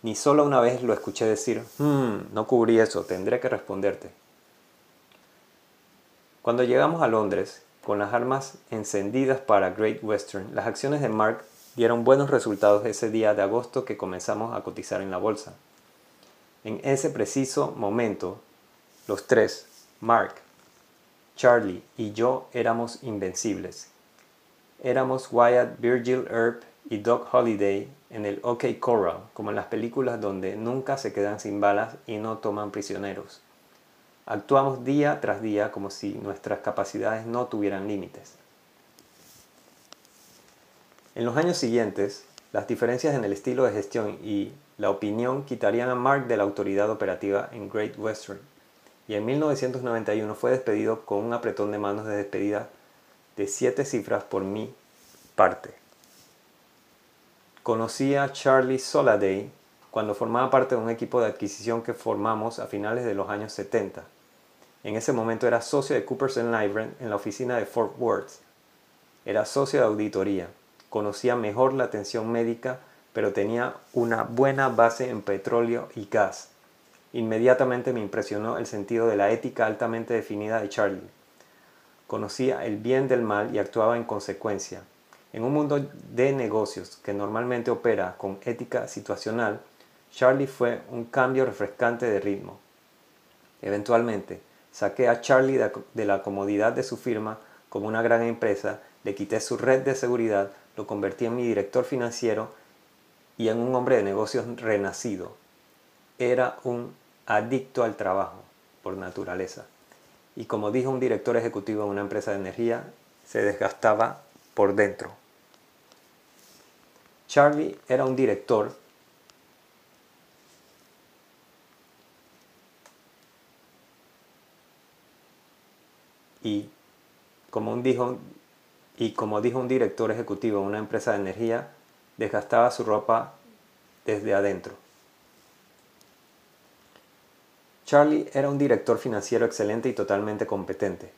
S1: Ni solo una vez lo escuché decir, hmm, no cubrí eso, tendré que responderte. Cuando llegamos a Londres, con las armas encendidas para Great Western, las acciones de Mark dieron buenos resultados ese día de agosto que comenzamos a cotizar en la bolsa. En ese preciso momento, los tres, Mark, Charlie y yo éramos invencibles. Éramos Wyatt, Virgil Earp y Doc Holliday en el OK Corral, como en las películas donde nunca se quedan sin balas y no toman prisioneros. Actuamos día tras día como si nuestras capacidades no tuvieran límites. En los años siguientes, las diferencias en el estilo de gestión y la opinión quitarían a Mark de la autoridad operativa en Great Western y en 1991 fue despedido con un apretón de manos de despedida de siete cifras por mi parte. Conocí a Charlie Soladay cuando formaba parte de un equipo de adquisición que formamos a finales de los años 70. En ese momento era socio de Coopers Lybrand en la oficina de Fort Worth. Era socio de auditoría. Conocía mejor la atención médica, pero tenía una buena base en petróleo y gas. Inmediatamente me impresionó el sentido de la ética altamente definida de Charlie. Conocía el bien del mal y actuaba en consecuencia. En un mundo de negocios que normalmente opera con ética situacional, Charlie fue un cambio refrescante de ritmo. Eventualmente, saqué a Charlie de la comodidad de su firma como una gran empresa, le quité su red de seguridad, lo convertí en mi director financiero y en un hombre de negocios renacido. Era un adicto al trabajo por naturaleza. Y como dijo un director ejecutivo en una empresa de energía, se desgastaba por dentro. Charlie era un director y como, dijo, y como dijo un director ejecutivo en una empresa de energía, desgastaba su ropa desde adentro. Charlie era un director financiero excelente y totalmente competente,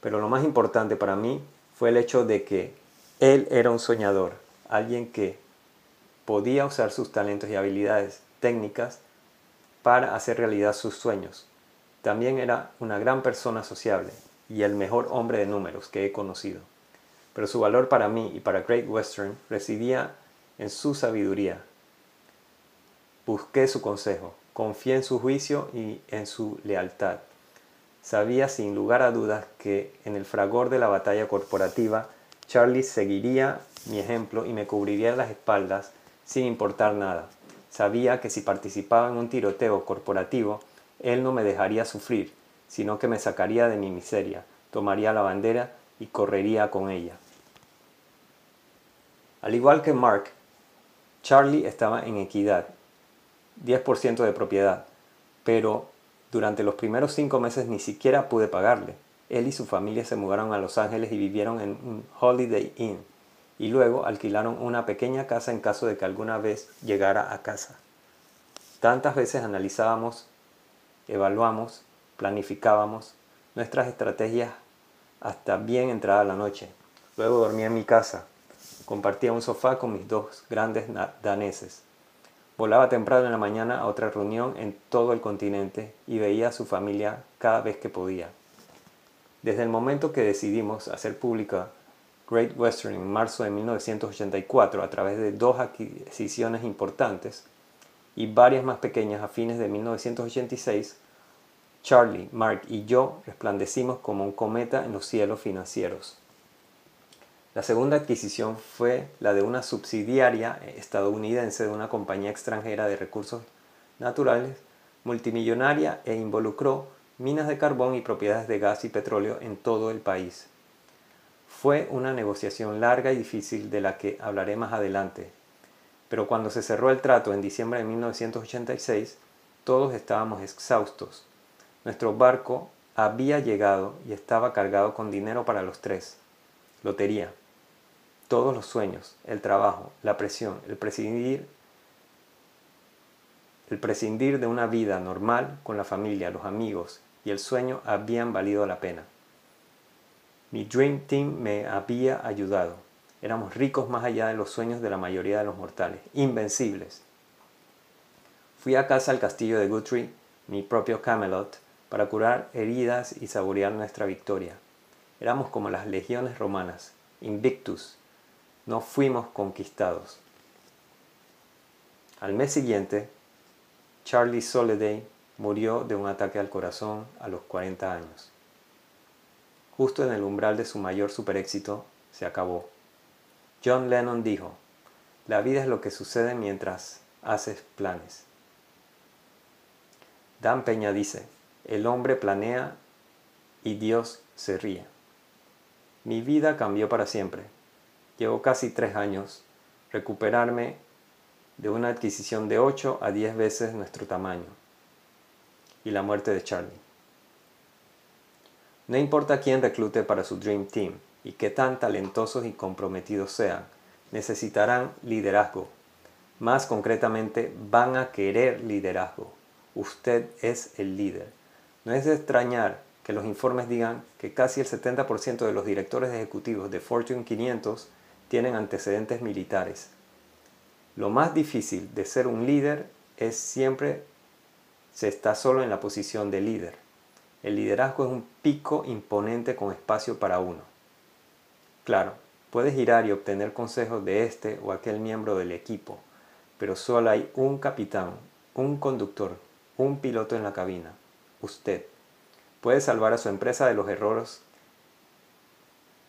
S1: pero lo más importante para mí fue el hecho de que él era un soñador, alguien que podía usar sus talentos y habilidades técnicas para hacer realidad sus sueños. También era una gran persona sociable y el mejor hombre de números que he conocido. Pero su valor para mí y para Great Western residía en su sabiduría. Busqué su consejo, Confié en su juicio y en su lealtad. Sabía sin lugar a dudas que en el fragor de la batalla corporativa, Charlie seguiría mi ejemplo y me cubriría las espaldas sin importar nada. Sabía que si participaba en un tiroteo corporativo, él no me dejaría sufrir, sino que me sacaría de mi miseria, tomaría la bandera y correría con ella. Al igual que Mark, Charlie estaba en equidad 10% de propiedad, pero durante los primeros cinco meses ni siquiera pude pagarle. Él y su familia se mudaron a Los Ángeles y vivieron en un Holiday Inn y luego alquilaron una pequeña casa en caso de que alguna vez llegara a casa. Tantas veces analizábamos, evaluamos, planificábamos nuestras estrategias hasta bien entrada la noche. Luego dormía en mi casa. Compartía un sofá con mis dos grandes daneses. Volaba temprano en la mañana a otra reunión en todo el continente y veía a su familia cada vez que podía. Desde el momento que decidimos hacer pública Great Western en marzo de 1984 a través de dos adquisiciones importantes y varias más pequeñas a fines de 1986, Charlie, Mark y yo resplandecimos como un cometa en los cielos financieros. La segunda adquisición fue la de una subsidiaria estadounidense de una compañía extranjera de recursos naturales multimillonaria e involucró minas de carbón y propiedades de gas y petróleo en todo el país. Fue una negociación larga y difícil de la que hablaré más adelante, pero cuando se cerró el trato en diciembre de 1986, todos estábamos exhaustos. Nuestro barco había llegado y estaba cargado con dinero para los tres. Lotería Todos los sueños, el trabajo, la presión, el prescindir, el prescindir de una vida normal con la familia, los amigos y el sueño habían valido la pena. Mi Dream Team me había ayudado. Éramos ricos más allá de los sueños de la mayoría de los mortales, invencibles. Fui a casa al castillo de Guthrie, mi propio Camelot, para curar heridas y saborear nuestra victoria. Éramos como las legiones romanas, invictus, no fuimos conquistados. Al mes siguiente, Charlie Soliday murió de un ataque al corazón a los 40 años. Justo en el umbral de su mayor superéxito, se acabó. John Lennon dijo, la vida es lo que sucede mientras haces planes. Dan Peña dice, el hombre planea y Dios se ríe. Mi vida cambió para siempre. Llevo casi tres años recuperarme de una adquisición de 8 a 10 veces nuestro tamaño y la muerte de Charlie. No importa quién reclute para su Dream Team y qué tan talentosos y comprometidos sean, necesitarán liderazgo. Más concretamente, van a querer liderazgo. Usted es el líder. No es de extrañar que los informes digan que casi el 70% de los directores ejecutivos de Fortune 500 tienen antecedentes militares. Lo más difícil de ser un líder es siempre se está solo en la posición de líder. El liderazgo es un pico imponente con espacio para uno. Claro, puedes girar y obtener consejos de este o aquel miembro del equipo, pero solo hay un capitán, un conductor, un piloto en la cabina, usted. Puede salvar a su empresa de los errores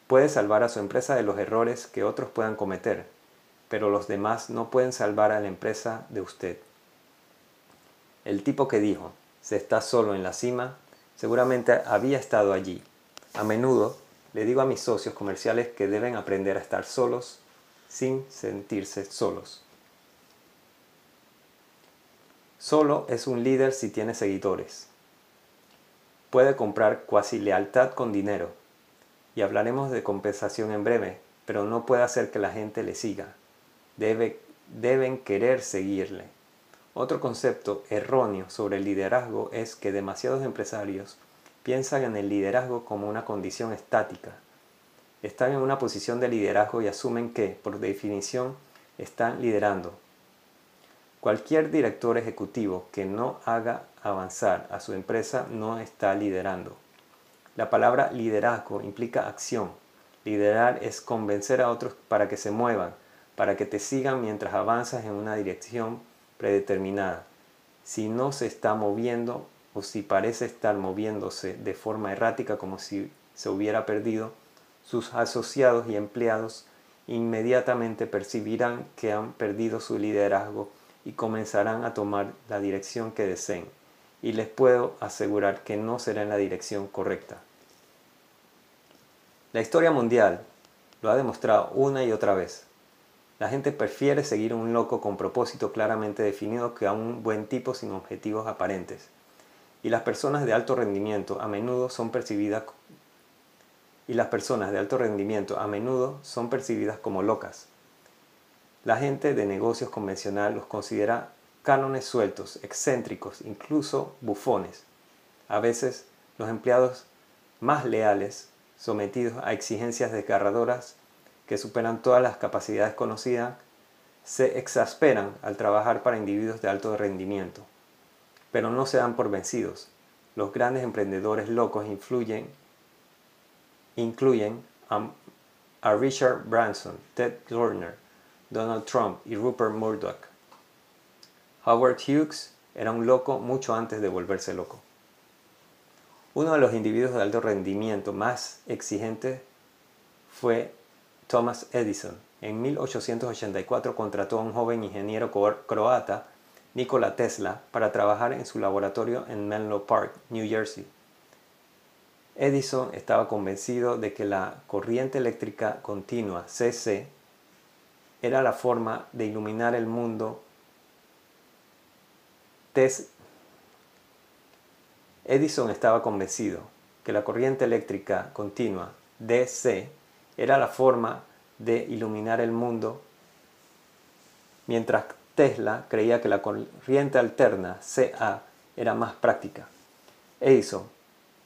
S1: puede salvar a su empresa de los errores que otros puedan cometer, pero los demás no pueden salvar a la empresa de usted. El tipo que dijo, se está solo en la cima, Seguramente había estado allí. A menudo le digo a mis socios comerciales que deben aprender a estar solos sin sentirse solos. Solo es un líder si tiene seguidores. Puede comprar cuasi lealtad con dinero. Y hablaremos de compensación en breve, pero no puede hacer que la gente le siga. Debe, deben querer seguirle. Otro concepto erróneo sobre el liderazgo es que demasiados empresarios piensan en el liderazgo como una condición estática. Están en una posición de liderazgo y asumen que, por definición, están liderando. Cualquier director ejecutivo que no haga avanzar a su empresa no está liderando. La palabra liderazgo implica acción. Liderar es convencer a otros para que se muevan, para que te sigan mientras avanzas en una dirección predeterminada. Si no se está moviendo o si parece estar moviéndose de forma errática como si se hubiera perdido, sus asociados y empleados inmediatamente percibirán que han perdido su liderazgo y comenzarán a tomar la dirección que deseen. Y les puedo asegurar que no será en la dirección correcta. La historia mundial lo ha demostrado una y otra vez. La gente prefiere seguir un loco con propósito claramente definido que a un buen tipo sin objetivos aparentes. Y las personas de alto rendimiento a menudo son percibidas y las personas de alto rendimiento a menudo son percibidas como locas. La gente de negocios convencional los considera cánones sueltos, excéntricos, incluso bufones. A veces los empleados más leales, sometidos a exigencias desgarradoras, que superan todas las capacidades conocidas, se exasperan al trabajar para individuos de alto rendimiento, pero no se dan por vencidos. Los grandes emprendedores locos influyen, incluyen a, a Richard Branson, Ted Turner, Donald Trump y Rupert Murdoch. Howard Hughes era un loco mucho antes de volverse loco. Uno de los individuos de alto rendimiento más exigentes fue Thomas Edison. En 1884 contrató a un joven ingeniero croata, Nikola Tesla, para trabajar en su laboratorio en Menlo Park, New Jersey. Edison estaba convencido de que la corriente eléctrica continua, CC, era la forma de iluminar el mundo. Edison estaba convencido que la corriente eléctrica continua, DC, era la forma de iluminar el mundo, mientras Tesla creía que la corriente alterna CA era más práctica. Edison,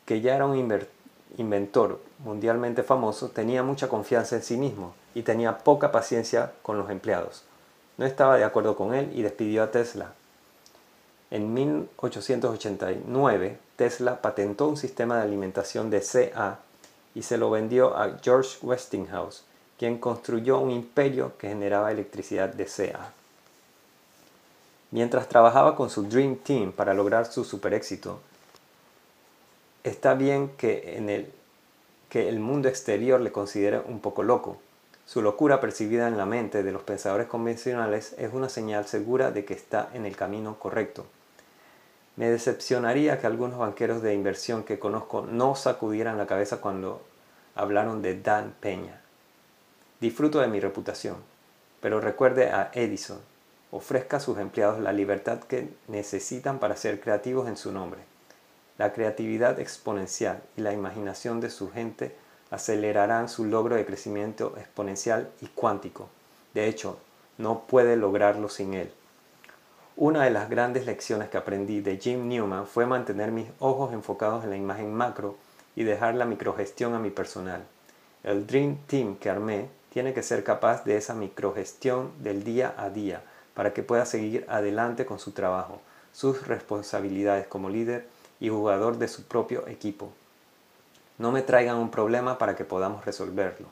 S1: que ya era un inventor mundialmente famoso, tenía mucha confianza en sí mismo y tenía poca paciencia con los empleados. No estaba de acuerdo con él y despidió a Tesla. En 1889, Tesla patentó un sistema de alimentación de CA y se lo vendió a George Westinghouse, quien construyó un imperio que generaba electricidad de CA. Mientras trabajaba con su Dream Team para lograr su super éxito, está bien que, en el, que el mundo exterior le considere un poco loco. Su locura percibida en la mente de los pensadores convencionales es una señal segura de que está en el camino correcto. Me decepcionaría que algunos banqueros de inversión que conozco no sacudieran la cabeza cuando hablaron de Dan Peña. Disfruto de mi reputación, pero recuerde a Edison, ofrezca a sus empleados la libertad que necesitan para ser creativos en su nombre. La creatividad exponencial y la imaginación de su gente acelerarán su logro de crecimiento exponencial y cuántico. De hecho, no puede lograrlo sin él. Una de las grandes lecciones que aprendí de Jim Newman fue mantener mis ojos enfocados en la imagen macro y dejar la microgestión a mi personal. El Dream Team que armé tiene que ser capaz de esa microgestión del día a día para que pueda seguir adelante con su trabajo, sus responsabilidades como líder y jugador de su propio equipo. No me traigan un problema para que podamos resolverlo.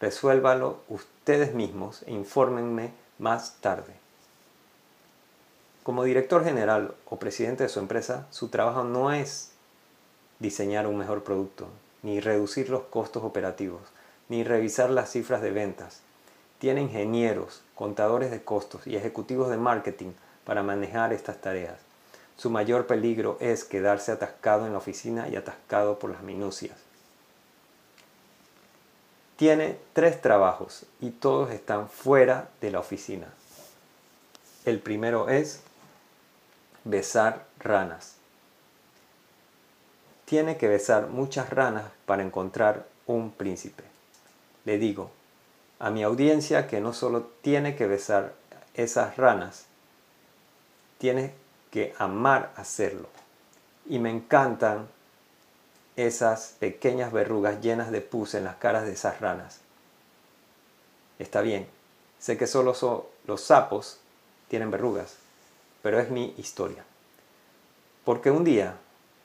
S1: Resuélvalo ustedes mismos e infórmenme más tarde. Como director general o presidente de su empresa, su trabajo no es diseñar un mejor producto, ni reducir los costos operativos, ni revisar las cifras de ventas, tiene ingenieros, contadores de costos y ejecutivos de marketing para manejar estas tareas. Su mayor peligro es quedarse atascado en la oficina y atascado por las minucias. Tiene tres trabajos y todos están fuera de la oficina. El primero es besar ranas. Tiene que besar muchas ranas para encontrar un príncipe. Le digo, a mi audiencia que no solo tiene que besar esas ranas, tiene que amar hacerlo. Y me encantan esas pequeñas verrugas llenas de pus en las caras de esas ranas. Está bien, sé que solo los sapos tienen verrugas, pero es mi historia. Porque un día,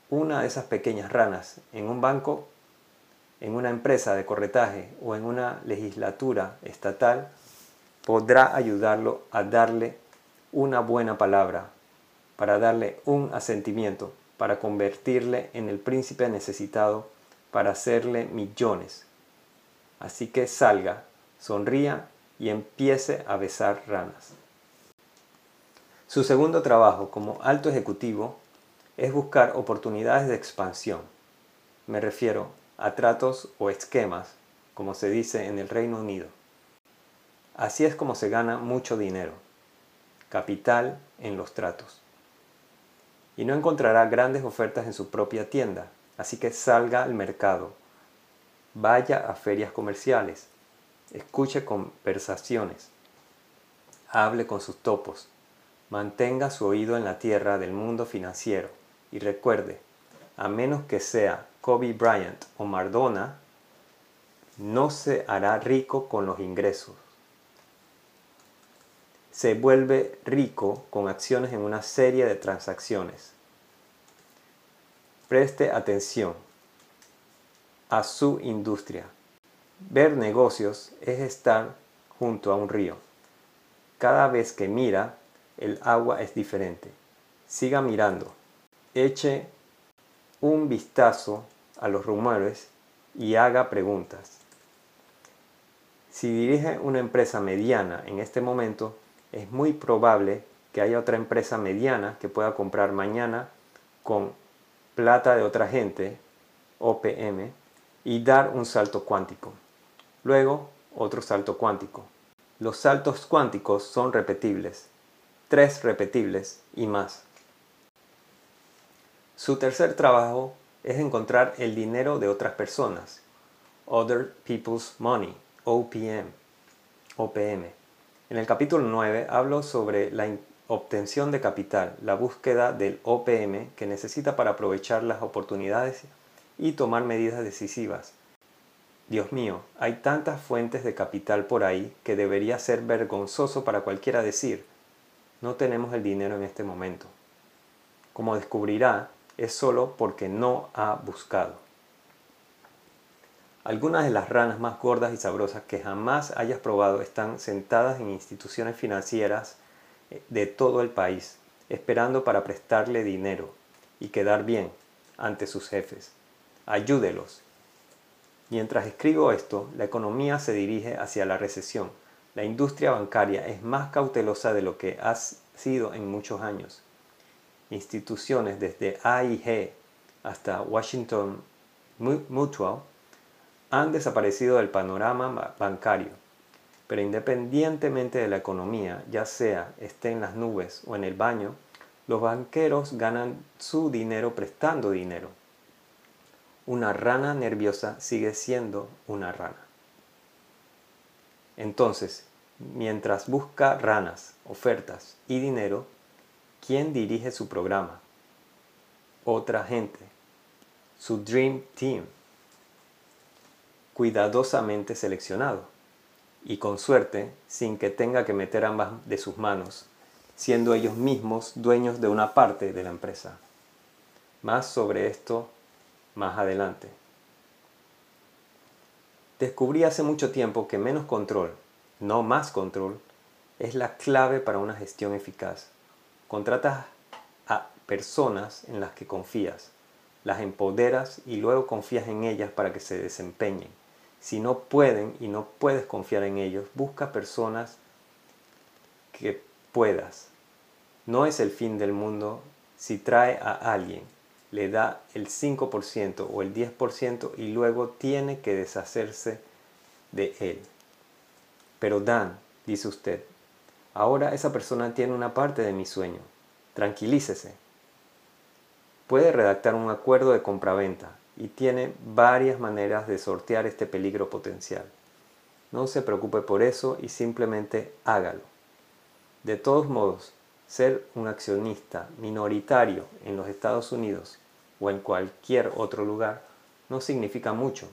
S1: una de esas pequeñas ranas en un banco en una empresa de corretaje o en una legislatura estatal podrá ayudarlo a darle una buena palabra, para darle un asentimiento, para convertirle en el príncipe necesitado, para hacerle millones. Así que salga, sonría y empiece a besar ranas. Su segundo trabajo como alto ejecutivo es buscar oportunidades de expansión. Me refiero a tratos o esquemas, como se dice en el Reino Unido. Así es como se gana mucho dinero, capital en los tratos. Y no encontrará grandes ofertas en su propia tienda, así que salga al mercado, vaya a ferias comerciales, escuche conversaciones, hable con sus topos, mantenga su oído en la tierra del mundo financiero y recuerde, a menos que sea Kobe Bryant o Mardona, no se hará rico con los ingresos. Se vuelve rico con acciones en una serie de transacciones. Preste atención a su industria. Ver negocios es estar junto a un río. Cada vez que mira, el agua es diferente. Siga mirando. Eche un vistazo a los rumores y haga preguntas. Si dirige una empresa mediana en este momento, es muy probable que haya otra empresa mediana que pueda comprar mañana con plata de otra gente, OPM, y dar un salto cuántico. Luego, otro salto cuántico. Los saltos cuánticos son repetibles, tres repetibles y más. Su tercer trabajo es encontrar el dinero de otras personas, other people's money, OPM. OPM. En el capítulo 9 hablo sobre la obtención de capital, la búsqueda del OPM que necesita para aprovechar las oportunidades y tomar medidas decisivas. Dios mío, hay tantas fuentes de capital por ahí que debería ser vergonzoso para cualquiera decir, no tenemos el dinero en este momento. Como descubrirá, es solo porque no ha buscado. Algunas de las ranas más gordas y sabrosas que jamás hayas probado están sentadas en instituciones financieras eh, de todo el país, esperando para prestarle dinero y quedar bien ante sus jefes. Ayúdelos. Mientras escribo esto, la economía se dirige hacia la recesión. La industria bancaria es más cautelosa de lo que ha sido en muchos años. Instituciones desde AIG hasta Washington Mutual han desaparecido del panorama bancario. Pero independientemente de la economía, ya sea esté en las nubes o en el baño, los banqueros ganan su dinero prestando dinero. Una rana nerviosa sigue siendo una rana. Entonces, mientras busca ranas, ofertas y dinero, ¿quién dirige su programa? Otra gente. Su Dream Team. Cuidadosamente seleccionado. Y con suerte, sin que tenga que meter ambas de sus manos, siendo ellos mismos dueños de una parte de la empresa. Más sobre esto más adelante. Descubrí hace mucho tiempo que menos control, no más control, es la clave para una gestión eficaz. Contratas a personas en las que confías, las empoderas y luego confías en ellas para que se desempeñen. Si no pueden y no puedes confiar en ellos, busca personas que puedas. No es el fin del mundo si trae a alguien, le da el 5% o el 10% y luego tiene que deshacerse de él. Pero Dan, dice usted, ahora esa persona tiene una parte de mi sueño. Tranquilícese. Puede redactar un acuerdo de compraventa y tiene varias maneras de sortear este peligro potencial. No se preocupe por eso y simplemente hágalo. De todos modos, ser un accionista minoritario en los Estados Unidos o en cualquier otro lugar no significa mucho.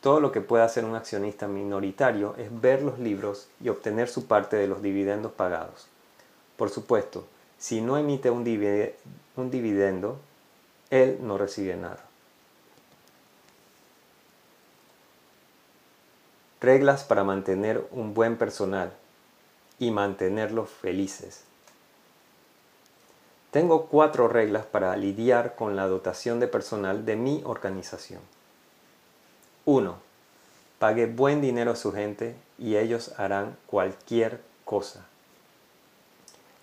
S1: Todo lo que puede hacer un accionista minoritario es ver los libros y obtener su parte de los dividendos pagados. Por supuesto, si no emite un, dividendo, él no recibe nada. Reglas para mantener un buen personal y mantenerlos felices. Tengo cuatro reglas para lidiar con la dotación de personal de mi organización. 1. Pague buen dinero a su gente y ellos harán cualquier cosa.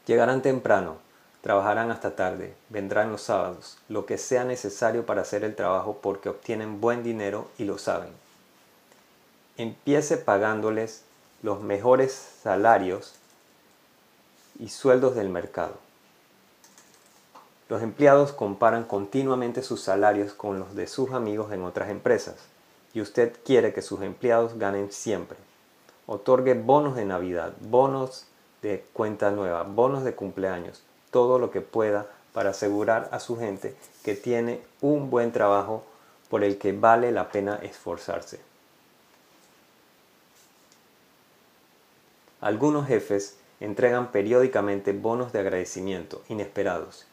S1: Llegarán temprano, trabajarán hasta tarde, vendrán los sábados, lo que sea necesario para hacer el trabajo porque obtienen buen dinero y lo saben. Empiece pagándoles los mejores salarios y sueldos del mercado. Los empleados comparan continuamente sus salarios con los de sus amigos en otras empresas y usted quiere que sus empleados ganen siempre. Otorgue bonos de Navidad, bonos de cuenta nueva, bonos de cumpleaños, todo lo que pueda para asegurar a su gente que tiene un buen trabajo por el que vale la pena esforzarse. Algunos jefes entregan periódicamente bonos de agradecimiento inesperados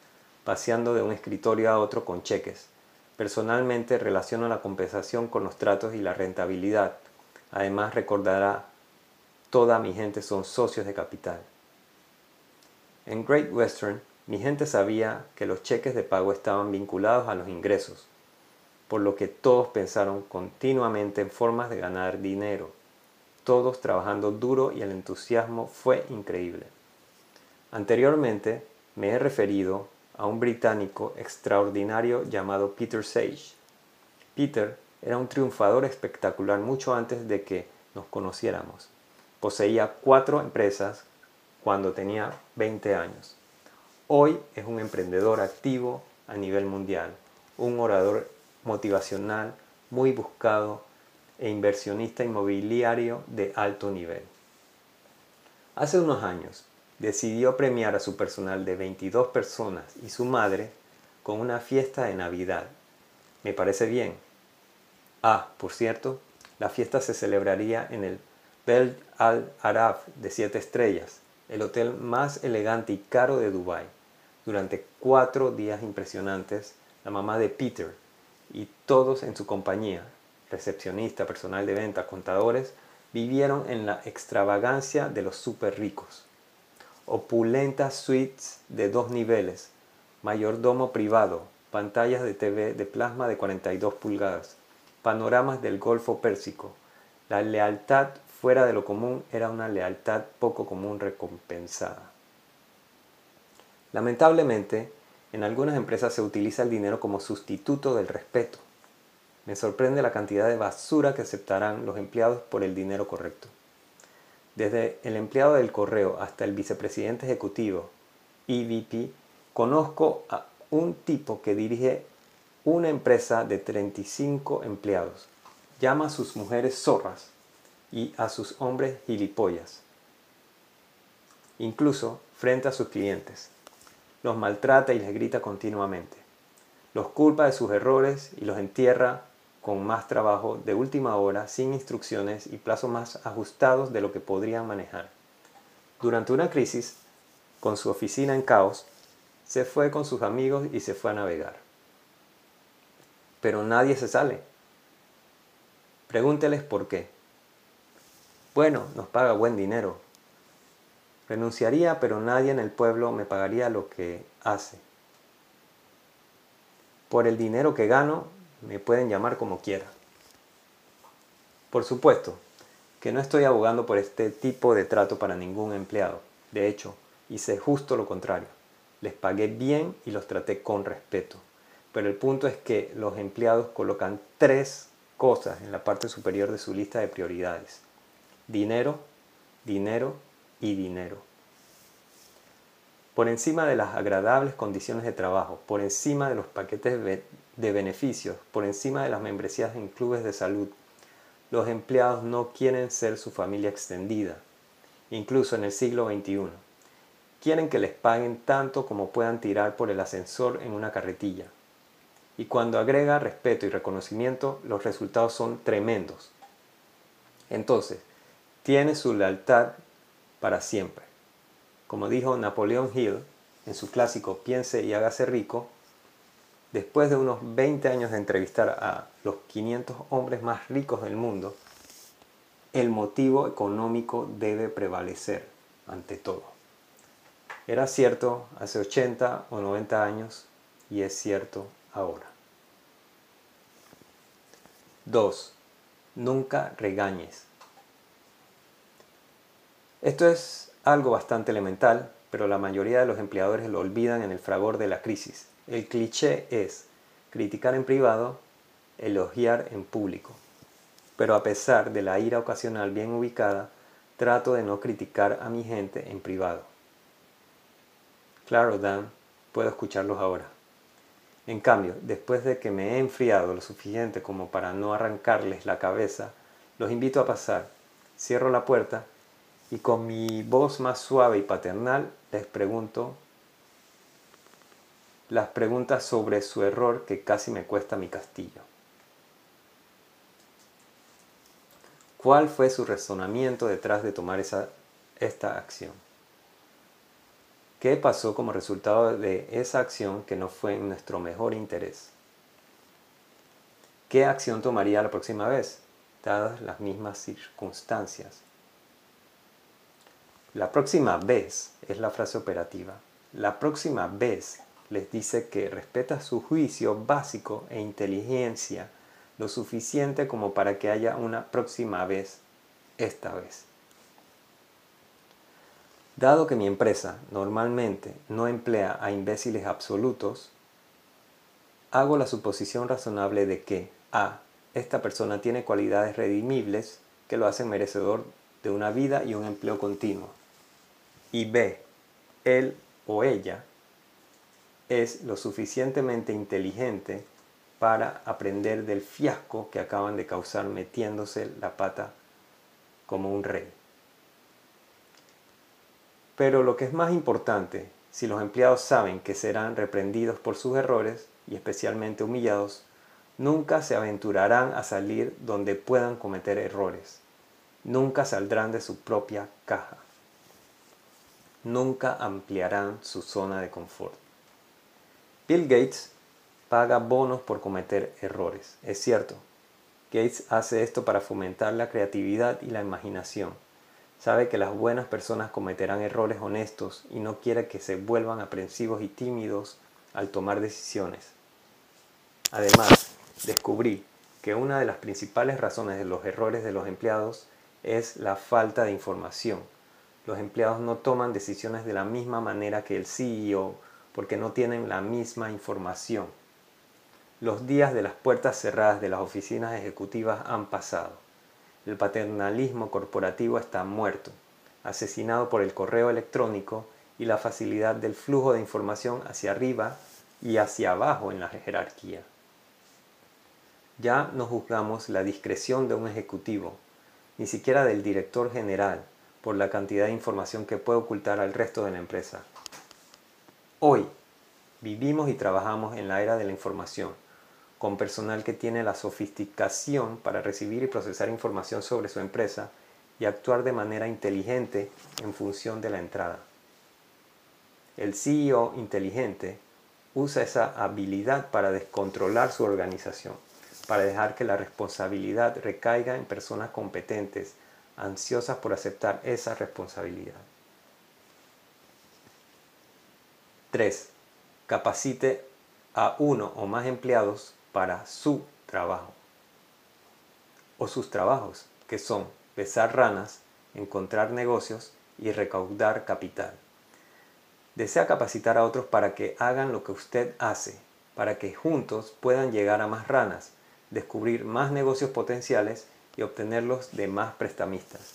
S1: paseando de un escritorio a otro con cheques. Personalmente relaciono la compensación con los tratos y la rentabilidad. Además recordará, toda mi gente son socios de capital. En Great Western, mi gente sabía que los cheques de pago estaban vinculados a los ingresos, por lo que todos pensaron continuamente en formas de ganar dinero, todos trabajando duro y el entusiasmo fue increíble. Anteriormente me he referido a un británico extraordinario llamado Peter Sage. Peter era un triunfador espectacular mucho antes de que nos conociéramos. Poseía cuatro empresas cuando tenía 20 años. Hoy es un emprendedor activo a nivel mundial, un orador motivacional muy buscado e inversionista inmobiliario de alto nivel. Hace unos años decidió premiar a su personal de 22 personas y su madre con una fiesta de Navidad. Me parece bien. Ah, por cierto, la fiesta se celebraría en el Bel Al Arab de 7 estrellas, el hotel más elegante y caro de Dubái. Durante cuatro días impresionantes, la mamá de Peter y todos en su compañía, recepcionista, personal de venta, contadores, vivieron en la extravagancia de los super ricos. Opulentas suites de dos niveles, mayordomo privado, pantallas de TV de plasma de 42 pulgadas, panoramas del Golfo Pérsico. La lealtad fuera de lo común era una lealtad poco común recompensada. Lamentablemente, en algunas empresas se utiliza el dinero como sustituto del respeto. Me sorprende la cantidad de basura que aceptarán los empleados por el dinero correcto. Desde el empleado del correo hasta el vicepresidente ejecutivo, EVP, conozco a un tipo que dirige una empresa de 35 empleados. Llama a sus mujeres zorras y a sus hombres gilipollas. Incluso frente a sus clientes. Los maltrata y les grita continuamente. Los culpa de sus errores y los entierra con más trabajo de última hora, sin instrucciones y plazos más ajustados de lo que podrían manejar. Durante una crisis, con su oficina en caos, se fue con sus amigos y se fue a navegar. Pero nadie se sale. Pregúnteles por qué. Bueno, nos paga buen dinero. Renunciaría, pero nadie en el pueblo me pagaría lo que hace. Por el dinero que gano, me pueden llamar como quiera. Por supuesto que no estoy abogando por este tipo de trato para ningún empleado. De hecho, hice justo lo contrario. Les pagué bien y los traté con respeto. Pero el punto es que los empleados colocan tres cosas en la parte superior de su lista de prioridades. Dinero, dinero y dinero. Por encima de las agradables condiciones de trabajo, por encima de los paquetes de beneficios por encima de las membresías en clubes de salud. Los empleados no quieren ser su familia extendida, incluso en el siglo XXI. Quieren que les paguen tanto como puedan tirar por el ascensor en una carretilla. Y cuando agrega respeto y reconocimiento, los resultados son tremendos. Entonces, tiene su lealtad para siempre. Como dijo Napoleón Hill en su clásico Piense y hágase rico, después de unos 20 años de entrevistar a los 500 hombres más ricos del mundo, el motivo económico debe prevalecer ante todo. Era cierto hace 80 o 90 años y es cierto ahora. 2. Nunca regañes. Esto es algo bastante elemental, pero la mayoría de los empleadores lo olvidan en el fragor de la crisis. El cliché es criticar en privado, elogiar en público. Pero a pesar de la ira ocasional bien ubicada, trato de no criticar a mi gente en privado. Claro, Dan, puedo escucharlos ahora. En cambio, después de que me he enfriado lo suficiente como para no arrancarles la cabeza, los invito a pasar, cierro la puerta y con mi voz más suave y paternal les pregunto las preguntas sobre su error que casi me cuesta mi castillo. ¿Cuál fue su razonamiento detrás de tomar esa, esta acción? ¿Qué pasó como resultado de esa acción que no fue en nuestro mejor interés? ¿Qué acción tomaría la próxima vez, dadas las mismas circunstancias? La próxima vez es la frase operativa. La próxima vez les dice que respeta su juicio básico e inteligencia lo suficiente como para que haya una próxima vez, esta vez. Dado que mi empresa normalmente no emplea a imbéciles absolutos, hago la suposición razonable de que A. Esta persona tiene cualidades redimibles que lo hacen merecedor de una vida y un empleo continuo. Y B. Él o ella es lo suficientemente inteligente para aprender del fiasco que acaban de causar metiéndose la pata como un rey. Pero lo que es más importante, si los empleados saben que serán reprendidos por sus errores y especialmente humillados, nunca se aventurarán a salir donde puedan cometer errores. Nunca saldrán de su propia caja. Nunca ampliarán su zona de confort. Bill Gates paga bonos por cometer errores. Es cierto, Gates hace esto para fomentar la creatividad y la imaginación. Sabe que las buenas personas cometerán errores honestos y no quiere que se vuelvan aprensivos y tímidos al tomar decisiones. Además, descubrí que una de las principales razones de los errores de los empleados es la falta de información. Los empleados no toman decisiones de la misma manera que el CEO porque no tienen la misma información. Los días de las puertas cerradas de las oficinas ejecutivas han pasado. El paternalismo corporativo está muerto, asesinado por el correo electrónico y la facilidad del flujo de información hacia arriba y hacia abajo en la jerarquía. Ya no juzgamos la discreción de un ejecutivo, ni siquiera del director general, por la cantidad de información que puede ocultar al resto de la empresa. Hoy vivimos y trabajamos en la era de la información, con personal que tiene la sofisticación para recibir y procesar información sobre su empresa y actuar de manera inteligente en función de la entrada. El CEO inteligente usa esa habilidad para descontrolar su organización para dejar que la responsabilidad recaiga en personas competentes, ansiosas por aceptar esa responsabilidad. 3. Capacite a uno o más empleados para su trabajo o sus trabajos, que son besar ranas, encontrar negocios y recaudar capital. Desea capacitar a otros para que hagan lo que usted hace, para que juntos puedan llegar a más ranas descubrir más negocios potenciales y obtenerlos de más prestamistas.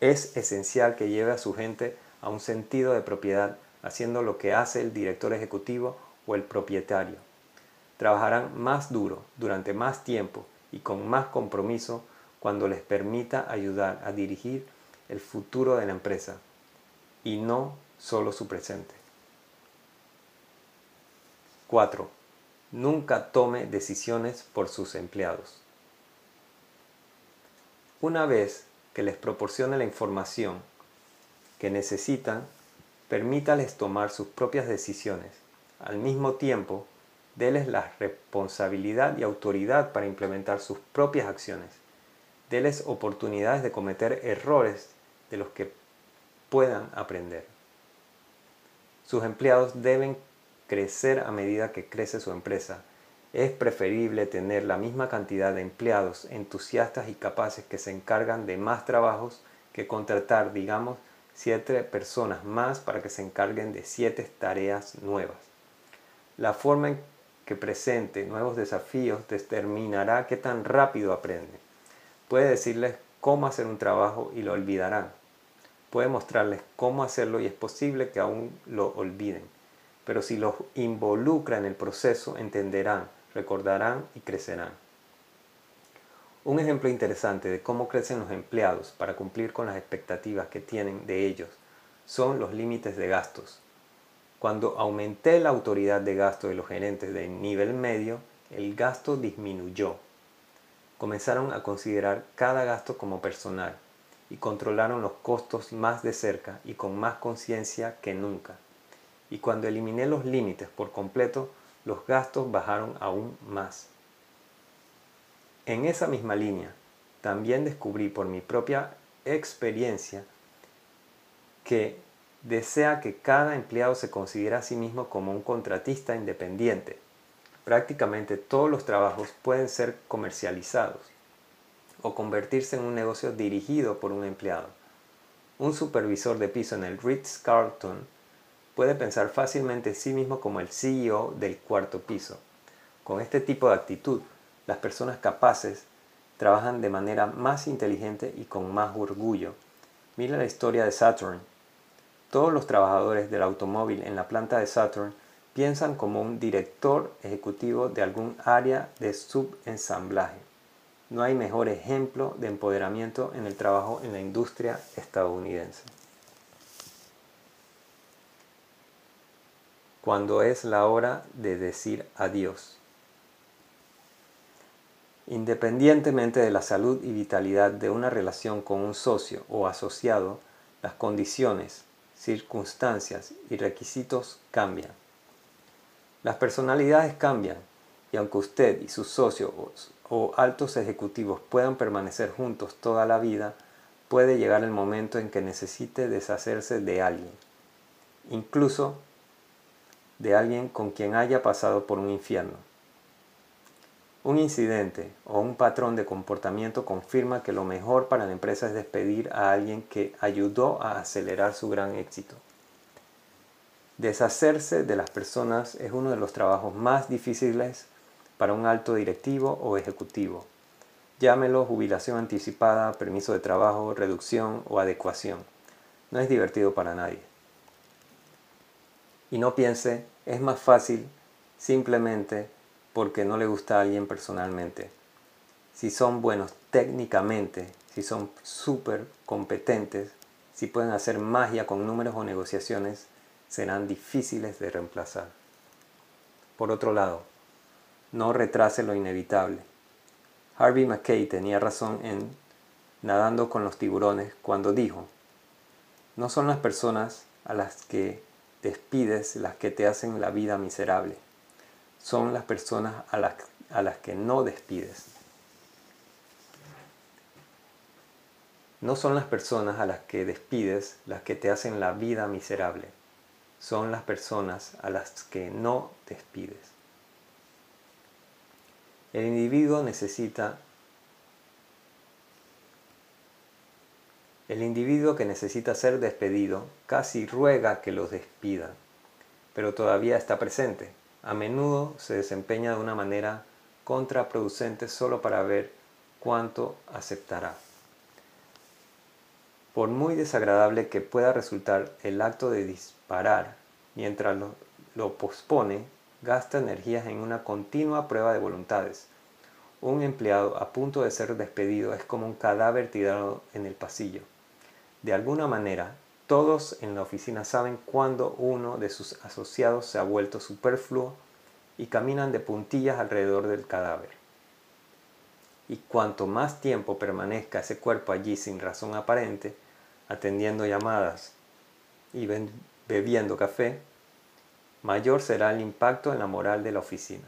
S1: Es esencial que lleve a su gente a un sentido de propiedad haciendo lo que hace el director ejecutivo o el propietario. Trabajarán más duro, durante más tiempo y con más compromiso cuando les permita ayudar a dirigir el futuro de la empresa y no solo su presente. 4 nunca tome decisiones por sus empleados. Una vez que les proporcione la información que necesitan, permítales tomar sus propias decisiones. Al mismo tiempo, déles la responsabilidad y autoridad para implementar sus propias acciones. Deles oportunidades de cometer errores de los que puedan aprender. Sus empleados deben crecer a medida que crece su empresa. Es preferible tener la misma cantidad de empleados entusiastas y capaces que se encargan de más trabajos que contratar, digamos, siete personas más para que se encarguen de siete tareas nuevas. La forma en que presente nuevos desafíos determinará qué tan rápido aprende. Puede decirles cómo hacer un trabajo y lo olvidarán. Puede mostrarles cómo hacerlo y es posible que aún lo olviden pero si los involucra en el proceso, entenderán, recordarán y crecerán. Un ejemplo interesante de cómo crecen los empleados para cumplir con las expectativas que tienen de ellos son los límites de gastos. Cuando aumenté la autoridad de gasto de los gerentes de nivel medio, el gasto disminuyó. Comenzaron a considerar cada gasto como personal y controlaron los costos más de cerca y con más conciencia que nunca y cuando eliminé los límites por completo, los gastos bajaron aún más. En esa misma línea, también descubrí por mi propia experiencia que desea que cada empleado se considere a sí mismo como un contratista independiente. Prácticamente todos los trabajos pueden ser comercializados o convertirse en un negocio dirigido por un empleado. Un supervisor de piso en el Ritz-Carlton puede pensar fácilmente en sí mismo como el CEO del cuarto piso. Con este tipo de actitud, las personas capaces trabajan de manera más inteligente y con más orgullo. Mira la historia de Saturn. Todos los trabajadores del automóvil en la planta de Saturn piensan como un director ejecutivo de algún área de subensamblaje. No hay mejor ejemplo de empoderamiento en el trabajo en la industria estadounidense. Cuando es la hora de decir adiós. Independientemente de la salud y vitalidad de una relación con un socio o asociado, las condiciones, circunstancias y requisitos cambian. Las personalidades cambian y aunque usted y sus socios o altos ejecutivos puedan permanecer juntos toda la vida, puede llegar el momento en que necesite deshacerse de alguien, incluso de alguien con quien haya pasado por un infierno. Un incidente o un patrón de comportamiento confirma que lo mejor para la empresa es despedir a alguien que ayudó a acelerar su gran éxito. Deshacerse de las personas es uno de los trabajos más difíciles para un alto directivo o ejecutivo. Llámelo jubilación anticipada, permiso de trabajo, reducción o adecuación. No es divertido para nadie. Y no piense, es más fácil simplemente porque no le gusta a alguien personalmente. Si son buenos técnicamente, si son súper competentes, si pueden hacer magia con números o negociaciones, serán difíciles de reemplazar. Por otro lado, no retrase lo inevitable. Harvey McKay tenía razón en Nadando con los tiburones cuando dijo, no son las personas a las que despides las que te hacen la vida miserable, son las personas a las, a las que no despides. No son las personas a las que despides las que te hacen la vida miserable, son las personas a las que no despides. El individuo necesita El individuo que necesita ser despedido casi ruega que los despidan, pero todavía está presente. A menudo se desempeña de una manera contraproducente solo para ver cuánto aceptará. Por muy desagradable que pueda resultar el acto de disparar mientras lo, lo pospone, gasta energías en una continua prueba de voluntades. Un empleado a punto de ser despedido es como un cadáver tirado en el pasillo. De alguna manera, todos en la oficina saben cuándo uno de sus asociados se ha vuelto superfluo y caminan de puntillas alrededor del cadáver. Y cuanto más tiempo permanezca ese cuerpo allí sin razón aparente, atendiendo llamadas y bebiendo café, mayor será el impacto en la moral de la oficina.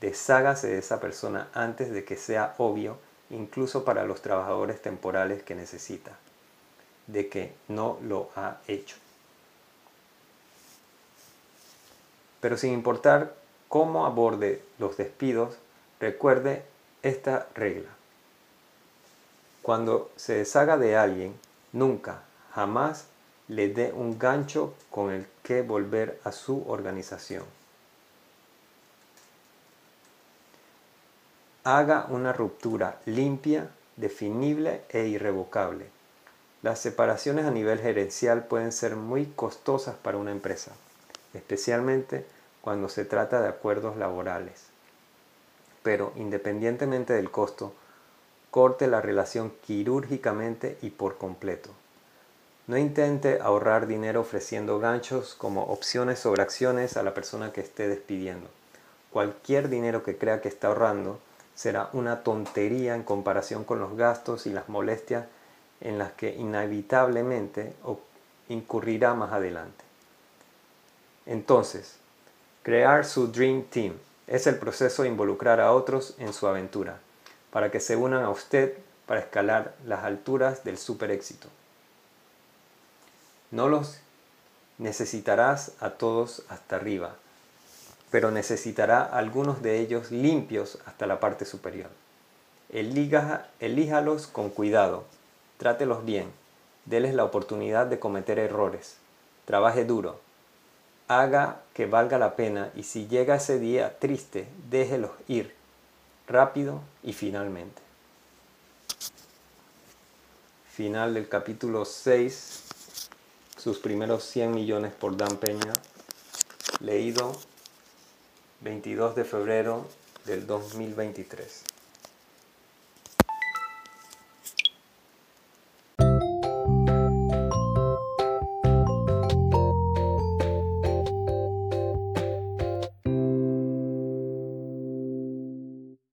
S1: Deshágase de esa persona antes de que sea obvio, incluso para los trabajadores temporales que necesita, de que no lo ha hecho. Pero sin importar cómo aborde los despidos, recuerde esta regla. Cuando se deshaga de alguien, nunca, jamás le dé un gancho con el que volver a su organización. Haga una ruptura limpia, definible e irrevocable. Las separaciones a nivel gerencial pueden ser muy costosas para una empresa, especialmente cuando se trata de acuerdos laborales. Pero independientemente del costo, corte la relación quirúrgicamente y por completo. No intente ahorrar dinero ofreciendo ganchos como opciones sobre acciones a la persona que esté despidiendo. Cualquier dinero que crea que está ahorrando será una tontería en comparación con los gastos y las molestias en las que inevitablemente incurrirá más adelante. Entonces, crear su Dream Team es el proceso de involucrar a otros en su aventura, para que se unan a usted para escalar las alturas del super éxito. No los necesitarás a todos hasta arriba, pero necesitará algunos de ellos limpios hasta la parte superior. elíjalos con cuidado, trátelos bien, déles la oportunidad de cometer errores, trabaje duro, haga que valga la pena y si llega ese día triste, déjelos ir, rápido y finalmente. Final del capítulo 6 sus primeros 100 millones por Dan Peña. Leído 22 de febrero del 2023.